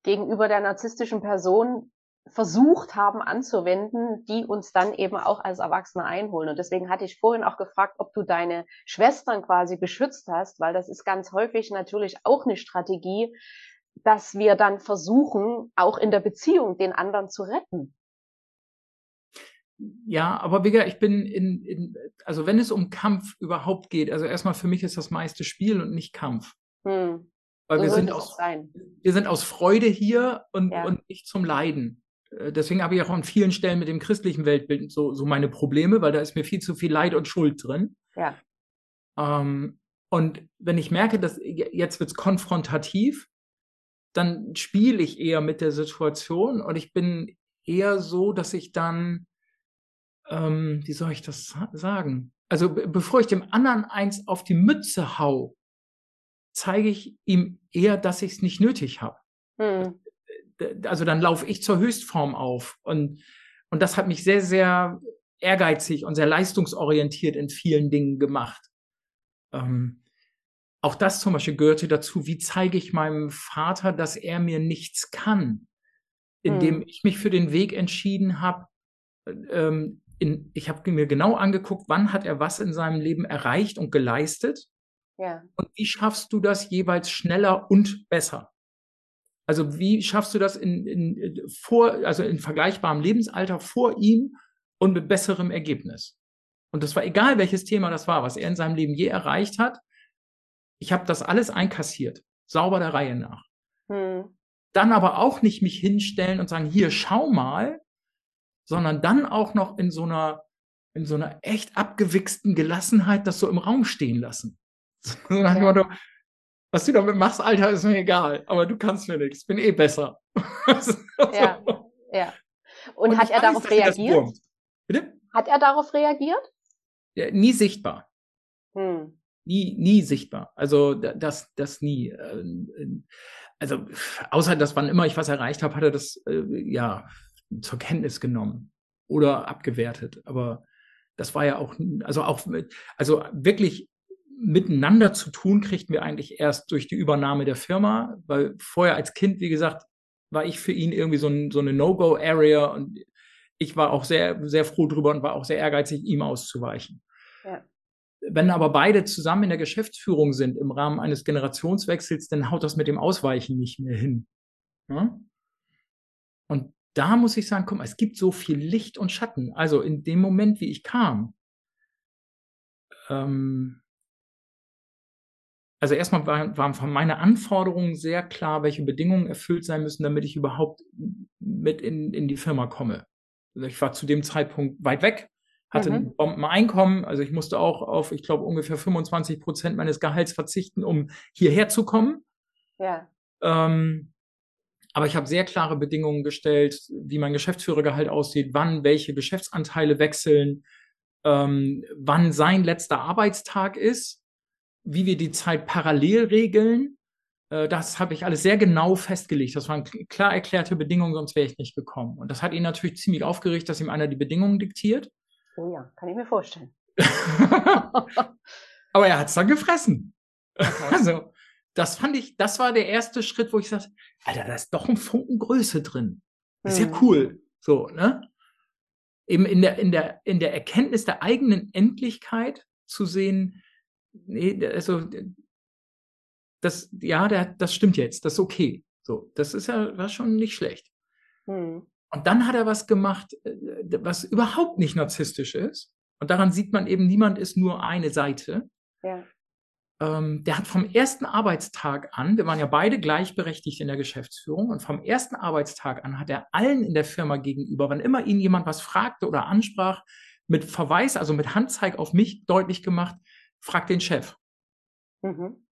gegenüber der narzisstischen Person versucht haben anzuwenden, die uns dann eben auch als Erwachsene einholen. Und deswegen hatte ich vorhin auch gefragt, ob du deine Schwestern quasi beschützt hast, weil das ist ganz häufig natürlich auch eine Strategie, dass wir dann versuchen, auch in der Beziehung den anderen zu retten. Ja, aber Vigga, ich bin in, in, also wenn es um Kampf überhaupt geht, also erstmal für mich ist das meiste Spiel und nicht Kampf. Hm. Weil so wir sind aus, wir sind aus Freude hier und, ja. und nicht zum Leiden. Äh, deswegen habe ich auch an vielen Stellen mit dem christlichen Weltbild so, so meine Probleme, weil da ist mir viel zu viel Leid und Schuld drin. Ja. Ähm, und wenn ich merke, dass jetzt wird es konfrontativ, dann spiele ich eher mit der Situation und ich bin eher so, dass ich dann, ähm, wie soll ich das sagen? Also bevor ich dem anderen eins auf die Mütze hau, zeige ich ihm eher, dass ich es nicht nötig habe. Mhm. Also dann laufe ich zur Höchstform auf. Und, und das hat mich sehr, sehr ehrgeizig und sehr leistungsorientiert in vielen Dingen gemacht. Ähm, auch das zum Beispiel gehörte dazu, wie zeige ich meinem Vater, dass er mir nichts kann, indem mhm. ich mich für den Weg entschieden habe, ähm, in, ich habe mir genau angeguckt, wann hat er was in seinem Leben erreicht und geleistet. Ja. Und wie schaffst du das jeweils schneller und besser? Also wie schaffst du das in, in, vor, also in vergleichbarem Lebensalter vor ihm und mit besserem Ergebnis? Und das war egal, welches Thema das war, was er in seinem Leben je erreicht hat. Ich habe das alles einkassiert, sauber der Reihe nach. Hm. Dann aber auch nicht mich hinstellen und sagen, hier, schau mal, sondern dann auch noch in so einer, in so einer echt abgewichsten Gelassenheit das so im Raum stehen lassen. So nach dem Motto, was du damit machst, Alter, ist mir egal, aber du kannst mir nichts, bin eh besser. ja, ja. Und, Und hat er darauf reagiert? Bitte? Hat er darauf reagiert? Ja, nie sichtbar. Hm. Nie, nie sichtbar. Also das, das nie. Ähm, also außer dass wann immer ich was erreicht habe, hat er das äh, ja zur Kenntnis genommen oder abgewertet. Aber das war ja auch, also auch, also wirklich miteinander zu tun, kriegten wir eigentlich erst durch die Übernahme der Firma, weil vorher als Kind, wie gesagt, war ich für ihn irgendwie so, ein, so eine No-Go-Area und ich war auch sehr, sehr froh drüber und war auch sehr ehrgeizig, ihm auszuweichen. Ja. Wenn aber beide zusammen in der Geschäftsführung sind im Rahmen eines Generationswechsels, dann haut das mit dem Ausweichen nicht mehr hin. Ja? Und da muss ich sagen, guck mal, es gibt so viel Licht und Schatten. Also in dem Moment, wie ich kam, ähm, also erstmal waren, waren von meiner Anforderungen sehr klar, welche Bedingungen erfüllt sein müssen, damit ich überhaupt mit in, in die Firma komme. Also ich war zu dem Zeitpunkt weit weg, hatte mhm. ein Bombeneinkommen, also ich musste auch auf, ich glaube, ungefähr 25 Prozent meines Gehalts verzichten, um hierher zu kommen. Ja. Ähm, aber ich habe sehr klare Bedingungen gestellt, wie mein Geschäftsführergehalt aussieht, wann welche Geschäftsanteile wechseln, ähm, wann sein letzter Arbeitstag ist, wie wir die Zeit parallel regeln. Äh, das habe ich alles sehr genau festgelegt. Das waren klar erklärte Bedingungen, sonst wäre ich nicht gekommen. Und das hat ihn natürlich ziemlich aufgeregt, dass ihm einer die Bedingungen diktiert. Oh ja, kann ich mir vorstellen. Aber er hat es dann gefressen. Okay. Also, das fand ich, das war der erste Schritt, wo ich sagte, Alter, da ist doch ein Funken Größe drin. Das ist ja mhm. cool. So, ne? Eben in der, in der, in der Erkenntnis der eigenen Endlichkeit zu sehen, nee, also, das, ja, der, das stimmt jetzt, das ist okay. So, das ist ja, war schon nicht schlecht. Mhm. Und dann hat er was gemacht, äh, was überhaupt nicht narzisstisch ist. Und daran sieht man eben, niemand ist nur eine Seite. Ja ähm, der hat vom ersten Arbeitstag an, wir waren ja beide gleichberechtigt in der Geschäftsführung, und vom ersten Arbeitstag an hat er allen in der Firma gegenüber, wann immer ihn jemand was fragte oder ansprach, mit Verweis, also mit Handzeig auf mich deutlich gemacht, frag den Chef. Mhm.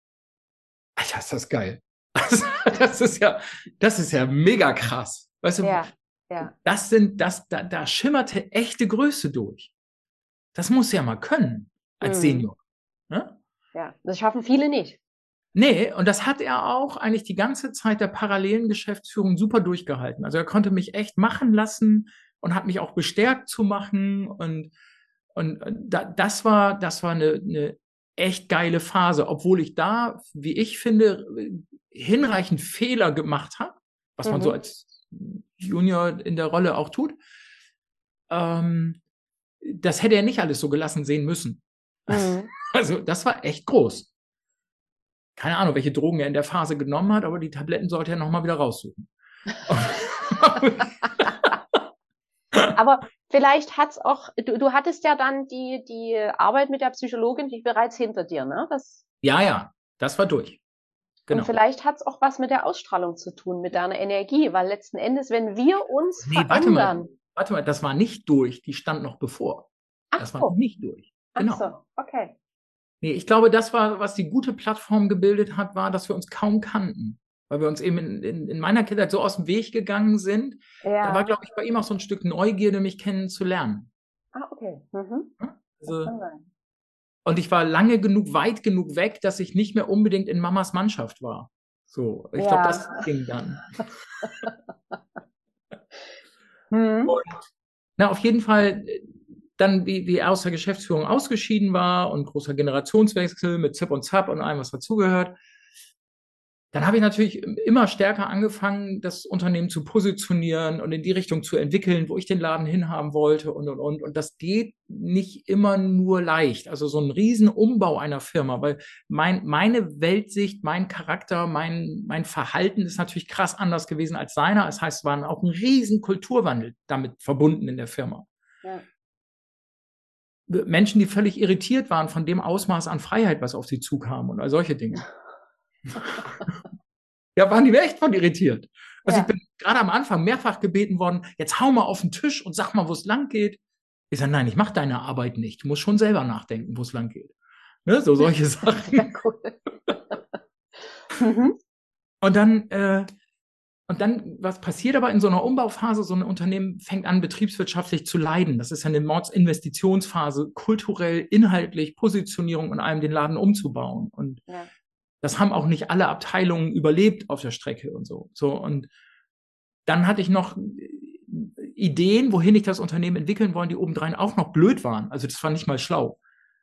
Alter, ist das geil. Das, ist ja, das ist ja mega krass. Weißt du, ja, ja. das sind, das, da, da schimmerte echte Größe durch. Das muss ja mal können als mhm. Senior. Ne? Ja, das schaffen viele nicht. Nee, und das hat er auch eigentlich die ganze Zeit der parallelen Geschäftsführung super durchgehalten. Also er konnte mich echt machen lassen und hat mich auch bestärkt zu machen. Und, und da, das war, das war eine, eine echt geile Phase, obwohl ich da, wie ich finde, hinreichend Fehler gemacht habe, was mhm. man so mhm. als Junior in der Rolle auch tut. Ähm, das hätte er nicht alles so gelassen sehen müssen. Mhm. Also das war echt groß. Keine Ahnung, welche Drogen er in der Phase genommen hat, aber die Tabletten sollte er nochmal wieder raussuchen. aber vielleicht hat's auch, du, du hattest ja dann die, die Arbeit mit der Psychologin die bereits hinter dir, ne? Das, ja, ja, das war durch. Genau. Und vielleicht hat es auch was mit der Ausstrahlung zu tun, mit deiner Energie, weil letzten Endes, wenn wir uns nee, verändern. Warte mal, warte mal, das war nicht durch, die stand noch bevor. Ach das war nicht durch. Genau. Ach so, okay. Nee, ich glaube, das war, was die gute Plattform gebildet hat, war, dass wir uns kaum kannten. Weil wir uns eben in, in, in meiner Kindheit so aus dem Weg gegangen sind. Ja. Da war, glaube ich, bei ihm auch so ein Stück Neugierde, mich kennenzulernen. Ah, okay. Mhm. Also, Und ich war lange genug, weit genug weg, dass ich nicht mehr unbedingt in Mamas Mannschaft war. So, ich ja. glaube, das ging dann. hm. Und, na, auf jeden Fall, dann, wie, wie er aus der Geschäftsführung ausgeschieden war und großer Generationswechsel mit Zip und Zap und allem, was dazugehört, dann habe ich natürlich immer stärker angefangen, das Unternehmen zu positionieren und in die Richtung zu entwickeln, wo ich den Laden hinhaben wollte und, und, und. Und das geht nicht immer nur leicht. Also so ein Riesenumbau einer Firma, weil mein, meine Weltsicht, mein Charakter, mein, mein Verhalten ist natürlich krass anders gewesen als seiner. Das heißt, es war auch ein riesen Kulturwandel damit verbunden in der Firma. Ja. Menschen, die völlig irritiert waren von dem Ausmaß an Freiheit, was auf sie zukam und all solche Dinge. ja, waren die echt von irritiert. Also ja. ich bin gerade am Anfang mehrfach gebeten worden, jetzt hau mal auf den Tisch und sag mal, wo es lang geht. Ich sage, nein, ich mache deine Arbeit nicht. Du musst schon selber nachdenken, wo es lang geht. Ne? So solche Sachen. Ja, cool. mhm. Und dann, äh, und dann, was passiert aber in so einer Umbauphase? So ein Unternehmen fängt an, betriebswirtschaftlich zu leiden. Das ist eine Mordsinvestitionsphase, kulturell, inhaltlich, Positionierung und allem den Laden umzubauen. Und ja das haben auch nicht alle Abteilungen überlebt auf der Strecke und so. So und dann hatte ich noch Ideen, wohin ich das Unternehmen entwickeln wollen, die obendrein auch noch blöd waren. Also das war nicht mal schlau.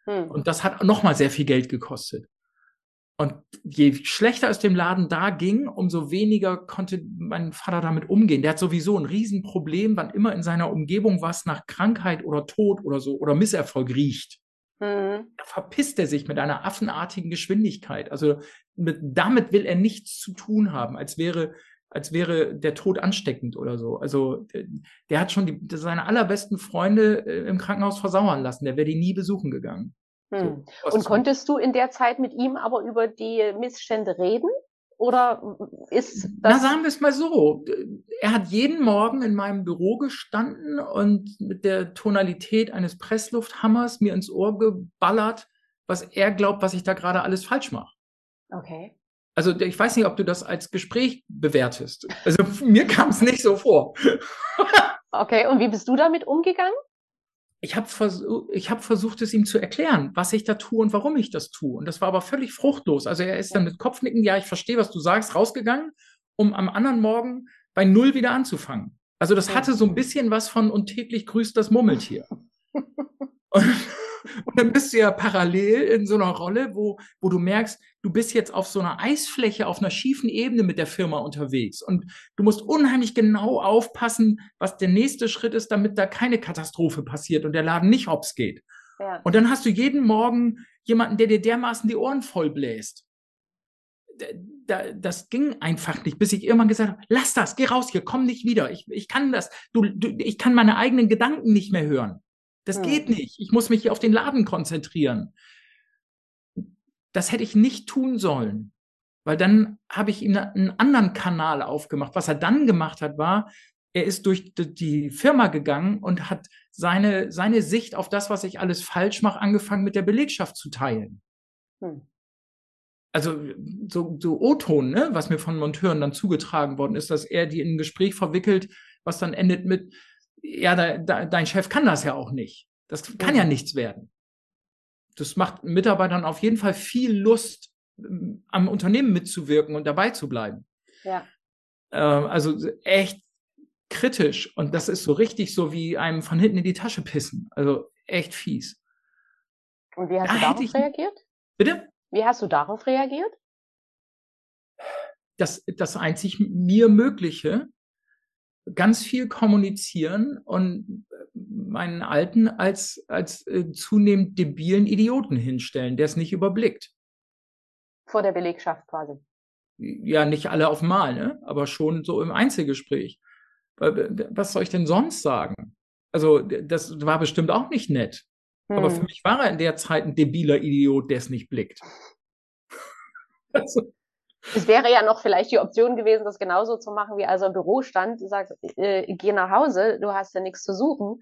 Hm. Und das hat noch mal sehr viel Geld gekostet. Und je schlechter es dem Laden da ging, umso weniger konnte mein Vater damit umgehen. Der hat sowieso ein Riesenproblem, wann immer in seiner Umgebung was nach Krankheit oder Tod oder so oder Misserfolg riecht. Mhm. Da verpisst er sich mit einer affenartigen Geschwindigkeit. Also mit, damit will er nichts zu tun haben, als wäre, als wäre der Tod ansteckend oder so. Also der, der hat schon die, seine allerbesten Freunde äh, im Krankenhaus versauern lassen. Der wäre die nie besuchen gegangen. Hm. So, Und konntest du in der Zeit mit ihm aber über die Missstände reden? Oder ist das. Na, sagen wir es mal so. Er hat jeden Morgen in meinem Büro gestanden und mit der Tonalität eines Presslufthammers mir ins Ohr geballert, was er glaubt, was ich da gerade alles falsch mache. Okay. Also ich weiß nicht, ob du das als Gespräch bewertest. Also mir kam es nicht so vor. okay, und wie bist du damit umgegangen? Ich habe ich hab versucht, es ihm zu erklären, was ich da tue und warum ich das tue. Und das war aber völlig fruchtlos. Also er ist dann mit Kopfnicken, ja, ich verstehe, was du sagst, rausgegangen, um am anderen Morgen bei Null wieder anzufangen. Also das hatte so ein bisschen was von und täglich grüßt das Murmeltier. und, und dann bist du ja parallel in so einer Rolle, wo, wo du merkst, du bist jetzt auf so einer Eisfläche, auf einer schiefen Ebene mit der Firma unterwegs. Und du musst unheimlich genau aufpassen, was der nächste Schritt ist, damit da keine Katastrophe passiert und der Laden nicht hops geht. Ja. Und dann hast du jeden Morgen jemanden, der dir dermaßen die Ohren voll bläst. das ging einfach nicht, bis ich irgendwann gesagt habe, lass das, geh raus hier, komm nicht wieder. Ich, ich kann das, du, du, ich kann meine eigenen Gedanken nicht mehr hören. Das hm. geht nicht. Ich muss mich hier auf den Laden konzentrieren. Das hätte ich nicht tun sollen, weil dann habe ich ihm einen anderen Kanal aufgemacht. Was er dann gemacht hat, war, er ist durch die Firma gegangen und hat seine, seine Sicht auf das, was ich alles falsch mache, angefangen mit der Belegschaft zu teilen. Hm. Also so, so O-Ton, ne, was mir von Monteuren dann zugetragen worden ist, dass er die in ein Gespräch verwickelt, was dann endet mit, ja, da, da, dein Chef kann das ja auch nicht. Das kann ja mhm. nichts werden. Das macht Mitarbeitern auf jeden Fall viel Lust, ähm, am Unternehmen mitzuwirken und dabei zu bleiben. Ja. Äh, also echt kritisch. Und das ist so richtig so wie einem von hinten in die Tasche pissen. Also echt fies. Und wie hast da du darauf ich... reagiert? Bitte? Wie hast du darauf reagiert? Das, das einzig mir Mögliche, ganz viel kommunizieren und meinen Alten als, als äh, zunehmend debilen Idioten hinstellen, der es nicht überblickt. Vor der Belegschaft quasi. Ja, nicht alle auf Mal, ne? aber schon so im Einzelgespräch. Was soll ich denn sonst sagen? Also, das war bestimmt auch nicht nett. Hm. Aber für mich war er in der Zeit ein debiler Idiot, der es nicht blickt. also, es wäre ja noch vielleicht die Option gewesen, das genauso zu machen, wie als er im Büro stand, sagt, äh, geh nach Hause, du hast ja nichts zu suchen.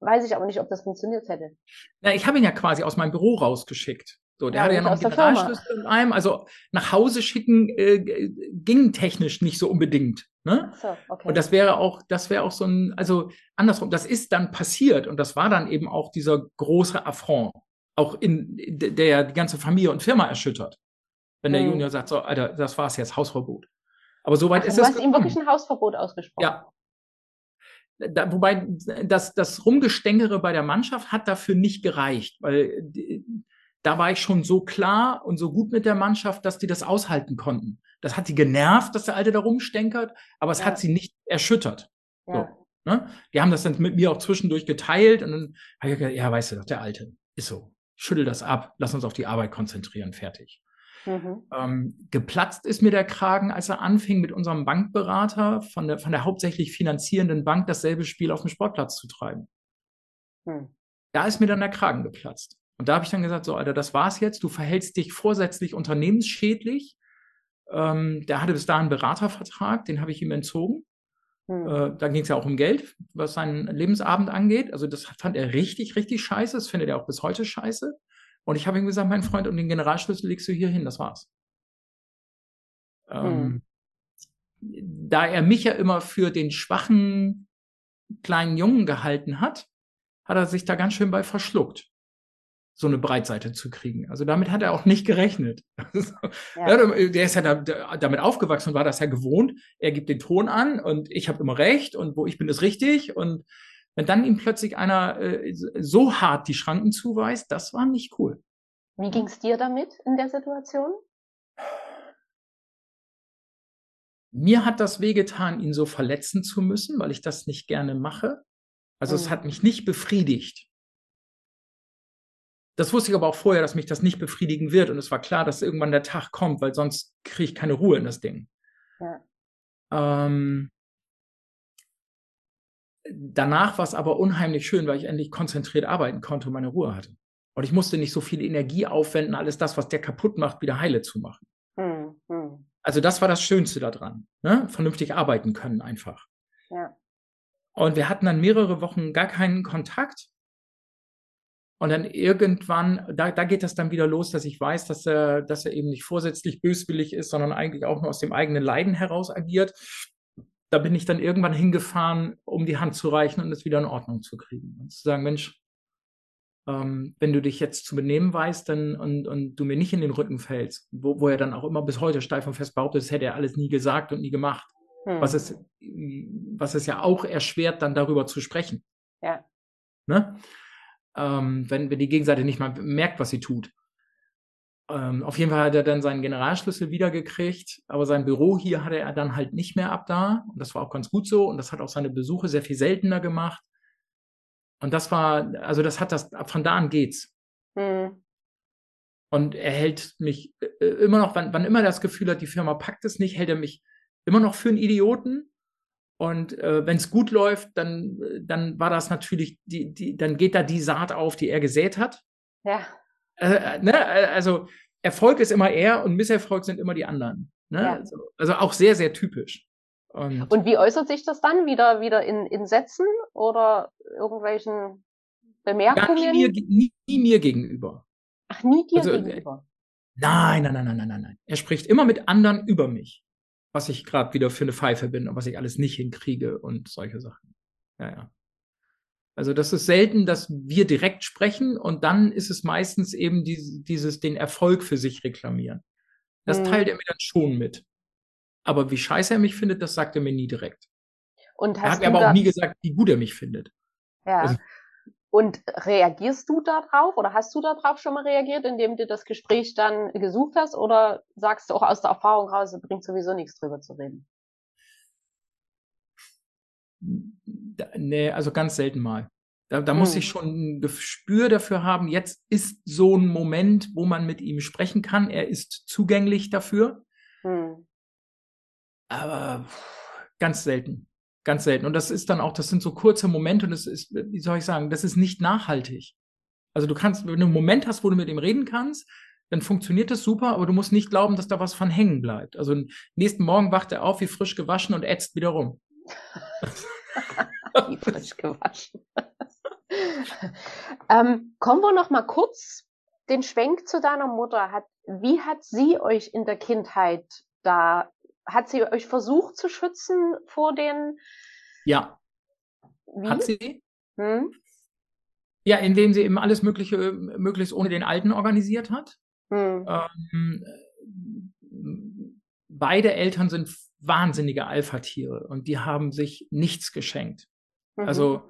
Weiß ich aber nicht, ob das funktioniert hätte. Na, ich habe ihn ja quasi aus meinem Büro rausgeschickt. So, der ja, hatte ja noch einen Generalschlüssel in einem. Also nach Hause schicken äh, ging technisch nicht so unbedingt. Ne? So, okay. Und das wäre auch, das wäre auch so ein, also andersrum, das ist dann passiert und das war dann eben auch dieser große Affront. auch in der die ganze Familie und Firma erschüttert. Wenn der hm. Junior sagt, so, Alter, das war's jetzt, Hausverbot. Aber soweit Ach, ist du es. Du hast ihm wirklich ein Hausverbot ausgesprochen. Ja. Da, wobei das, das Rumgestängere bei der Mannschaft hat dafür nicht gereicht, weil da war ich schon so klar und so gut mit der Mannschaft, dass die das aushalten konnten. Das hat die genervt, dass der Alte da rumstänkert, aber es ja. hat sie nicht erschüttert. Ja. So, ne? Die haben das dann mit mir auch zwischendurch geteilt und dann habe ich gesagt, ja, weißt du doch, der Alte ist so. Schüttel das ab, lass uns auf die Arbeit konzentrieren, fertig. Mhm. Ähm, geplatzt ist mir der Kragen, als er anfing, mit unserem Bankberater von der, von der hauptsächlich finanzierenden Bank dasselbe Spiel auf dem Sportplatz zu treiben. Mhm. Da ist mir dann der Kragen geplatzt. Und da habe ich dann gesagt, so, Alter, das war's jetzt. Du verhältst dich vorsätzlich unternehmensschädlich. Ähm, der hatte bis dahin einen Beratervertrag, den habe ich ihm entzogen. Hm. Äh, da ging es ja auch um Geld, was seinen Lebensabend angeht. Also das fand er richtig, richtig scheiße. Das findet er auch bis heute scheiße. Und ich habe ihm gesagt, mein Freund, und den Generalschlüssel legst du hier hin, das war's. Ähm, hm. Da er mich ja immer für den schwachen kleinen Jungen gehalten hat, hat er sich da ganz schön bei verschluckt, so eine Breitseite zu kriegen. Also damit hat er auch nicht gerechnet. Ja. der ist ja da, damit aufgewachsen und war das ja gewohnt. Er gibt den Ton an und ich habe immer recht und wo ich bin, ist richtig. Und wenn dann ihm plötzlich einer äh, so hart die Schranken zuweist, das war nicht cool. Wie ging es dir damit in der Situation? Mir hat das wehgetan, ihn so verletzen zu müssen, weil ich das nicht gerne mache. Also mhm. es hat mich nicht befriedigt. Das wusste ich aber auch vorher, dass mich das nicht befriedigen wird. Und es war klar, dass irgendwann der Tag kommt, weil sonst kriege ich keine Ruhe in das Ding. Ja. Ähm, danach war es aber unheimlich schön, weil ich endlich konzentriert arbeiten konnte und meine Ruhe hatte. Und ich musste nicht so viel Energie aufwenden, alles das, was der kaputt macht, wieder heile zu machen. Hm, hm. Also das war das Schönste daran. Ne? Vernünftig arbeiten können einfach. Ja. Und wir hatten dann mehrere Wochen gar keinen Kontakt. Und dann irgendwann, da, da geht das dann wieder los, dass ich weiß, dass er, dass er eben nicht vorsätzlich böswillig ist, sondern eigentlich auch nur aus dem eigenen Leiden heraus agiert da bin ich dann irgendwann hingefahren, um die Hand zu reichen und es wieder in Ordnung zu kriegen. Und zu sagen, Mensch, ähm, wenn du dich jetzt zu benehmen weißt dann, und, und du mir nicht in den Rücken fällst, wo, wo er dann auch immer bis heute steif und fest behauptet, das hätte er alles nie gesagt und nie gemacht. Hm. Was, es, was es ja auch erschwert, dann darüber zu sprechen. Ja. Ne? Ähm, wenn, wenn die Gegenseite nicht mal merkt, was sie tut. Ähm, auf jeden Fall hat er dann seinen Generalschlüssel wiedergekriegt, aber sein Büro hier hatte er dann halt nicht mehr ab da. Und das war auch ganz gut so. Und das hat auch seine Besuche sehr viel seltener gemacht. Und das war, also das hat das, von da an geht's. Mhm. Und er hält mich äh, immer noch, wann, wann immer er das Gefühl hat, die Firma packt es nicht, hält er mich immer noch für einen Idioten. Und äh, wenn es gut läuft, dann, dann war das natürlich, die, die, dann geht da die Saat auf, die er gesät hat. Ja. Äh, ne? Äh, also Erfolg ist immer er und Misserfolg sind immer die anderen. Ne? Ja. Also, also, auch sehr, sehr typisch. Und, und, wie äußert sich das dann? Wieder, wieder in, in Sätzen oder irgendwelchen Bemerkungen? Nie, mir, nie, nie, mir gegenüber. Ach, nie dir also, äh, gegenüber? Nein, nein, nein, nein, nein, nein, nein. Er spricht immer mit anderen über mich, was ich gerade wieder für eine Pfeife bin und was ich alles nicht hinkriege und solche Sachen. Ja, ja. Also das ist selten, dass wir direkt sprechen und dann ist es meistens eben dieses, dieses den Erfolg für sich reklamieren. Das mhm. teilt er mir dann schon mit. Aber wie scheiße er mich findet, das sagt er mir nie direkt. Und er hat mir aber auch nie gesagt, wie gut er mich findet. Ja. Also, und reagierst du darauf oder hast du darauf schon mal reagiert, indem du das Gespräch dann gesucht hast oder sagst du auch aus der Erfahrung raus, es bringt sowieso nichts drüber zu reden? Nee, also ganz selten mal. Da, da hm. muss ich schon ein Gespür dafür haben, jetzt ist so ein Moment, wo man mit ihm sprechen kann. Er ist zugänglich dafür. Hm. Aber ganz selten. Ganz selten. Und das ist dann auch, das sind so kurze Momente und das ist, wie soll ich sagen, das ist nicht nachhaltig. Also du kannst, wenn du einen Moment hast, wo du mit ihm reden kannst, dann funktioniert das super, aber du musst nicht glauben, dass da was von hängen bleibt. Also nächsten Morgen wacht er auf, wie frisch gewaschen und ätzt wieder rum. wie frisch gewaschen. ähm, kommen wir noch mal kurz den Schwenk zu deiner Mutter. Hat, wie hat sie euch in der Kindheit da, hat sie euch versucht zu schützen vor den? Ja. Wie? Hat sie? Hm? Ja, indem sie eben alles Mögliche möglichst ohne den Alten organisiert hat. Hm. Ähm, beide Eltern sind wahnsinnige Alpha-Tiere und die haben sich nichts geschenkt. Mhm. Also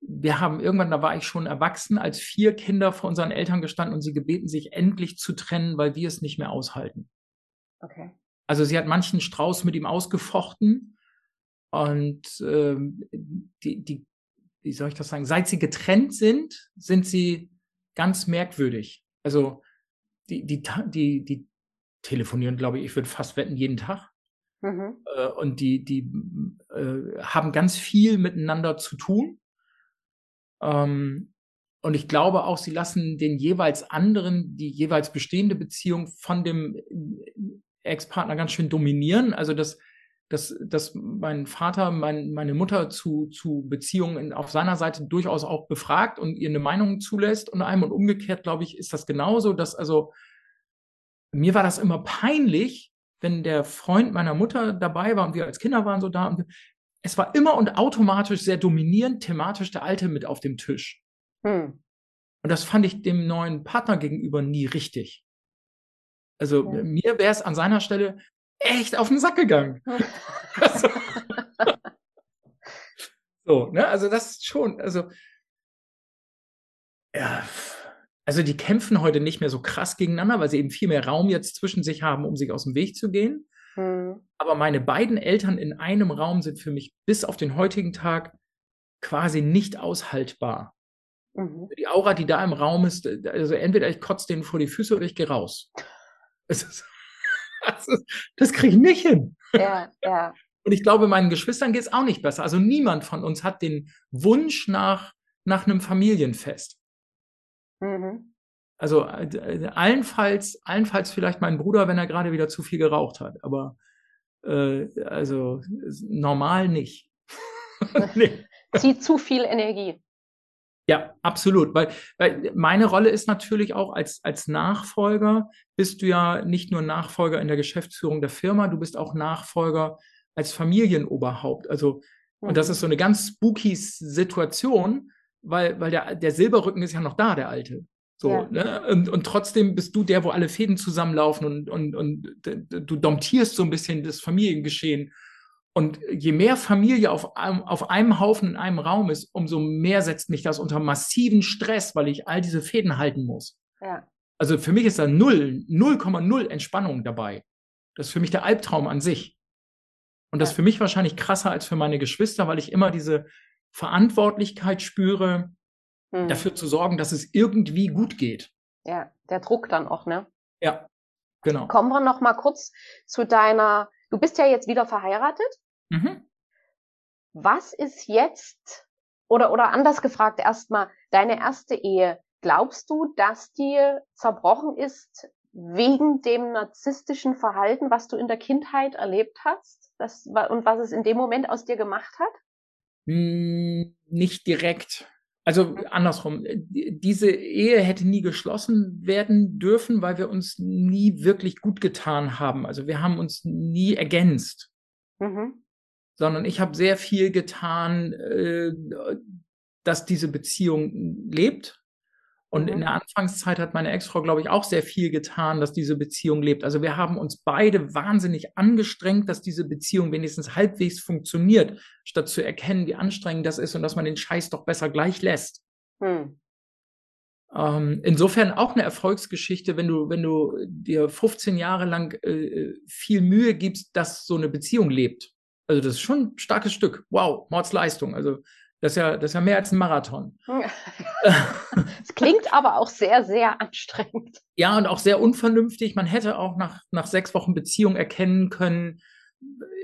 wir haben irgendwann, da war ich schon erwachsen, als vier Kinder vor unseren Eltern gestanden und sie gebeten, sich endlich zu trennen, weil wir es nicht mehr aushalten. Okay. Also sie hat manchen Strauß mit ihm ausgefochten und ähm, die, die, wie soll ich das sagen, seit sie getrennt sind, sind sie ganz merkwürdig. Also die, die, die, die telefonieren, glaube ich, ich würde fast wetten, jeden Tag. Mhm. Äh, und die, die äh, haben ganz viel miteinander zu tun. Ähm, und ich glaube auch, sie lassen den jeweils anderen, die jeweils bestehende Beziehung von dem Ex-Partner ganz schön dominieren. Also dass, dass, dass mein Vater mein, meine Mutter zu, zu Beziehungen auf seiner Seite durchaus auch befragt und ihr eine Meinung zulässt und einem und umgekehrt, glaube ich, ist das genauso, dass also mir war das immer peinlich, wenn der Freund meiner Mutter dabei war und wir als Kinder waren so da und es war immer und automatisch sehr dominierend thematisch der Alte mit auf dem Tisch. Hm. Und das fand ich dem neuen Partner gegenüber nie richtig. Also ja. mir wäre es an seiner Stelle echt auf den Sack gegangen. also, so, ne? Also das schon, also ja, also die kämpfen heute nicht mehr so krass gegeneinander, weil sie eben viel mehr Raum jetzt zwischen sich haben, um sich aus dem Weg zu gehen. Mhm. Aber meine beiden Eltern in einem Raum sind für mich bis auf den heutigen Tag quasi nicht aushaltbar. Mhm. Die Aura, die da im Raum ist, also entweder ich kotze denen vor die Füße oder ich gehe raus. Ist, das, das kriege ich nicht hin. Ja, ja. Und ich glaube, meinen Geschwistern geht es auch nicht besser. Also niemand von uns hat den Wunsch nach, nach einem Familienfest. Mhm. Also äh, allenfalls, allenfalls vielleicht mein Bruder, wenn er gerade wieder zu viel geraucht hat, aber äh, also normal nicht. nee. Zieht zu viel Energie. Ja, absolut. Weil, weil meine Rolle ist natürlich auch als, als Nachfolger, bist du ja nicht nur Nachfolger in der Geschäftsführung der Firma, du bist auch Nachfolger als Familienoberhaupt. Also, mhm. und das ist so eine ganz spooky Situation, weil, weil der, der Silberrücken ist ja noch da, der alte. So, ja. ne? und, und trotzdem bist du der, wo alle Fäden zusammenlaufen und, und, und du domptierst so ein bisschen das Familiengeschehen. Und je mehr Familie auf einem, auf einem Haufen in einem Raum ist, umso mehr setzt mich das unter massiven Stress, weil ich all diese Fäden halten muss. Ja. Also für mich ist da null, 0,0 Entspannung dabei. Das ist für mich der Albtraum an sich. Und das ist für mich wahrscheinlich krasser als für meine Geschwister, weil ich immer diese Verantwortlichkeit spüre, hm. dafür zu sorgen, dass es irgendwie gut geht. Ja, der Druck dann auch, ne? Ja, genau. Kommen wir noch mal kurz zu deiner, du bist ja jetzt wieder verheiratet. Mhm. Was ist jetzt, oder, oder anders gefragt erstmal, deine erste Ehe, glaubst du, dass die zerbrochen ist wegen dem narzisstischen Verhalten, was du in der Kindheit erlebt hast? Das, und was es in dem Moment aus dir gemacht hat? Hm, nicht direkt. Also andersrum, diese Ehe hätte nie geschlossen werden dürfen, weil wir uns nie wirklich gut getan haben. Also wir haben uns nie ergänzt. Mhm. Sondern ich habe sehr viel getan, äh, dass diese Beziehung lebt und in mhm. der Anfangszeit hat meine Ex-Frau, glaube ich, auch sehr viel getan, dass diese Beziehung lebt. Also wir haben uns beide wahnsinnig angestrengt, dass diese Beziehung wenigstens halbwegs funktioniert, statt zu erkennen, wie anstrengend das ist und dass man den Scheiß doch besser gleich lässt. Hm. Ähm, insofern auch eine Erfolgsgeschichte, wenn du, wenn du dir 15 Jahre lang äh, viel Mühe gibst, dass so eine Beziehung lebt. Also das ist schon ein starkes Stück. Wow, Mordsleistung. Also das ist ja, das ist ja mehr als ein Marathon. Es klingt aber auch sehr, sehr anstrengend. Ja, und auch sehr unvernünftig. Man hätte auch nach, nach sechs Wochen Beziehung erkennen können,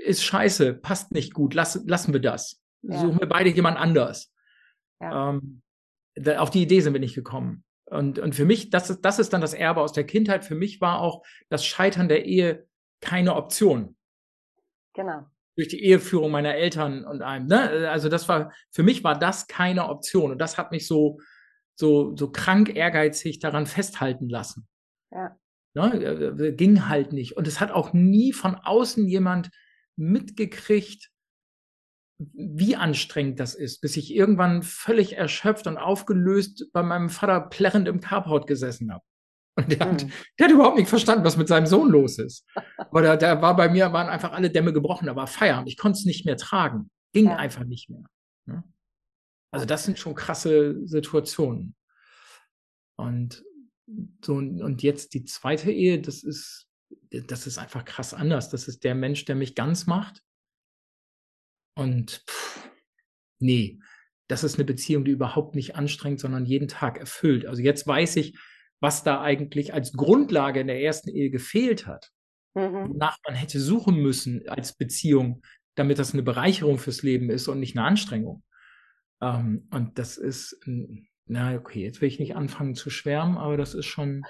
ist scheiße, passt nicht gut, lass, lassen wir das. Ja. Suchen wir beide jemand anders. Ja. Ähm, da, auf die Idee sind wir nicht gekommen. Und, und für mich, das ist, das ist dann das Erbe aus der Kindheit. Für mich war auch das Scheitern der Ehe keine Option. Genau durch die Eheführung meiner Eltern und einem. Ne? Also das war, für mich war das keine Option. Und das hat mich so, so, so krank ehrgeizig daran festhalten lassen. Ja. Ne? Ging halt nicht. Und es hat auch nie von außen jemand mitgekriegt, wie anstrengend das ist, bis ich irgendwann völlig erschöpft und aufgelöst bei meinem Vater plärrend im Carport gesessen habe. Und der, hat, mhm. der hat überhaupt nicht verstanden, was mit seinem Sohn los ist. Da, da war bei mir, waren einfach alle Dämme gebrochen, da war Feierabend. Ich konnte es nicht mehr tragen. Ging ja. einfach nicht mehr. Ne? Also das sind schon krasse Situationen. Und so, und jetzt die zweite Ehe, das ist, das ist einfach krass anders. Das ist der Mensch, der mich ganz macht. Und pff, nee, das ist eine Beziehung, die überhaupt nicht anstrengt, sondern jeden Tag erfüllt. Also jetzt weiß ich, was da eigentlich als Grundlage in der ersten Ehe gefehlt hat. Mhm. Wonach man hätte suchen müssen als Beziehung, damit das eine Bereicherung fürs Leben ist und nicht eine Anstrengung. Ähm, und das ist, na okay, jetzt will ich nicht anfangen zu schwärmen, aber das ist schon.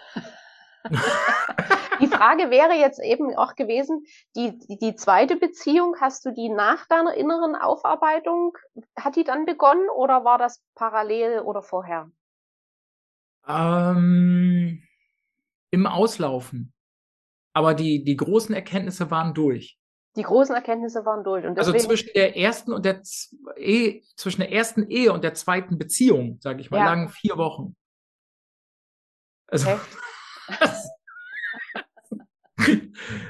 die Frage wäre jetzt eben auch gewesen, die, die, die, zweite Beziehung, hast du die nach deiner inneren Aufarbeitung, hat die dann begonnen oder war das parallel oder vorher? Ähm, Im Auslaufen. Aber die, die großen Erkenntnisse waren durch. Die großen Erkenntnisse waren durch. Und also zwischen der ersten und der Ehe, zwischen der ersten Ehe und der zweiten Beziehung, sage ich mal, ja. lagen vier Wochen. Also,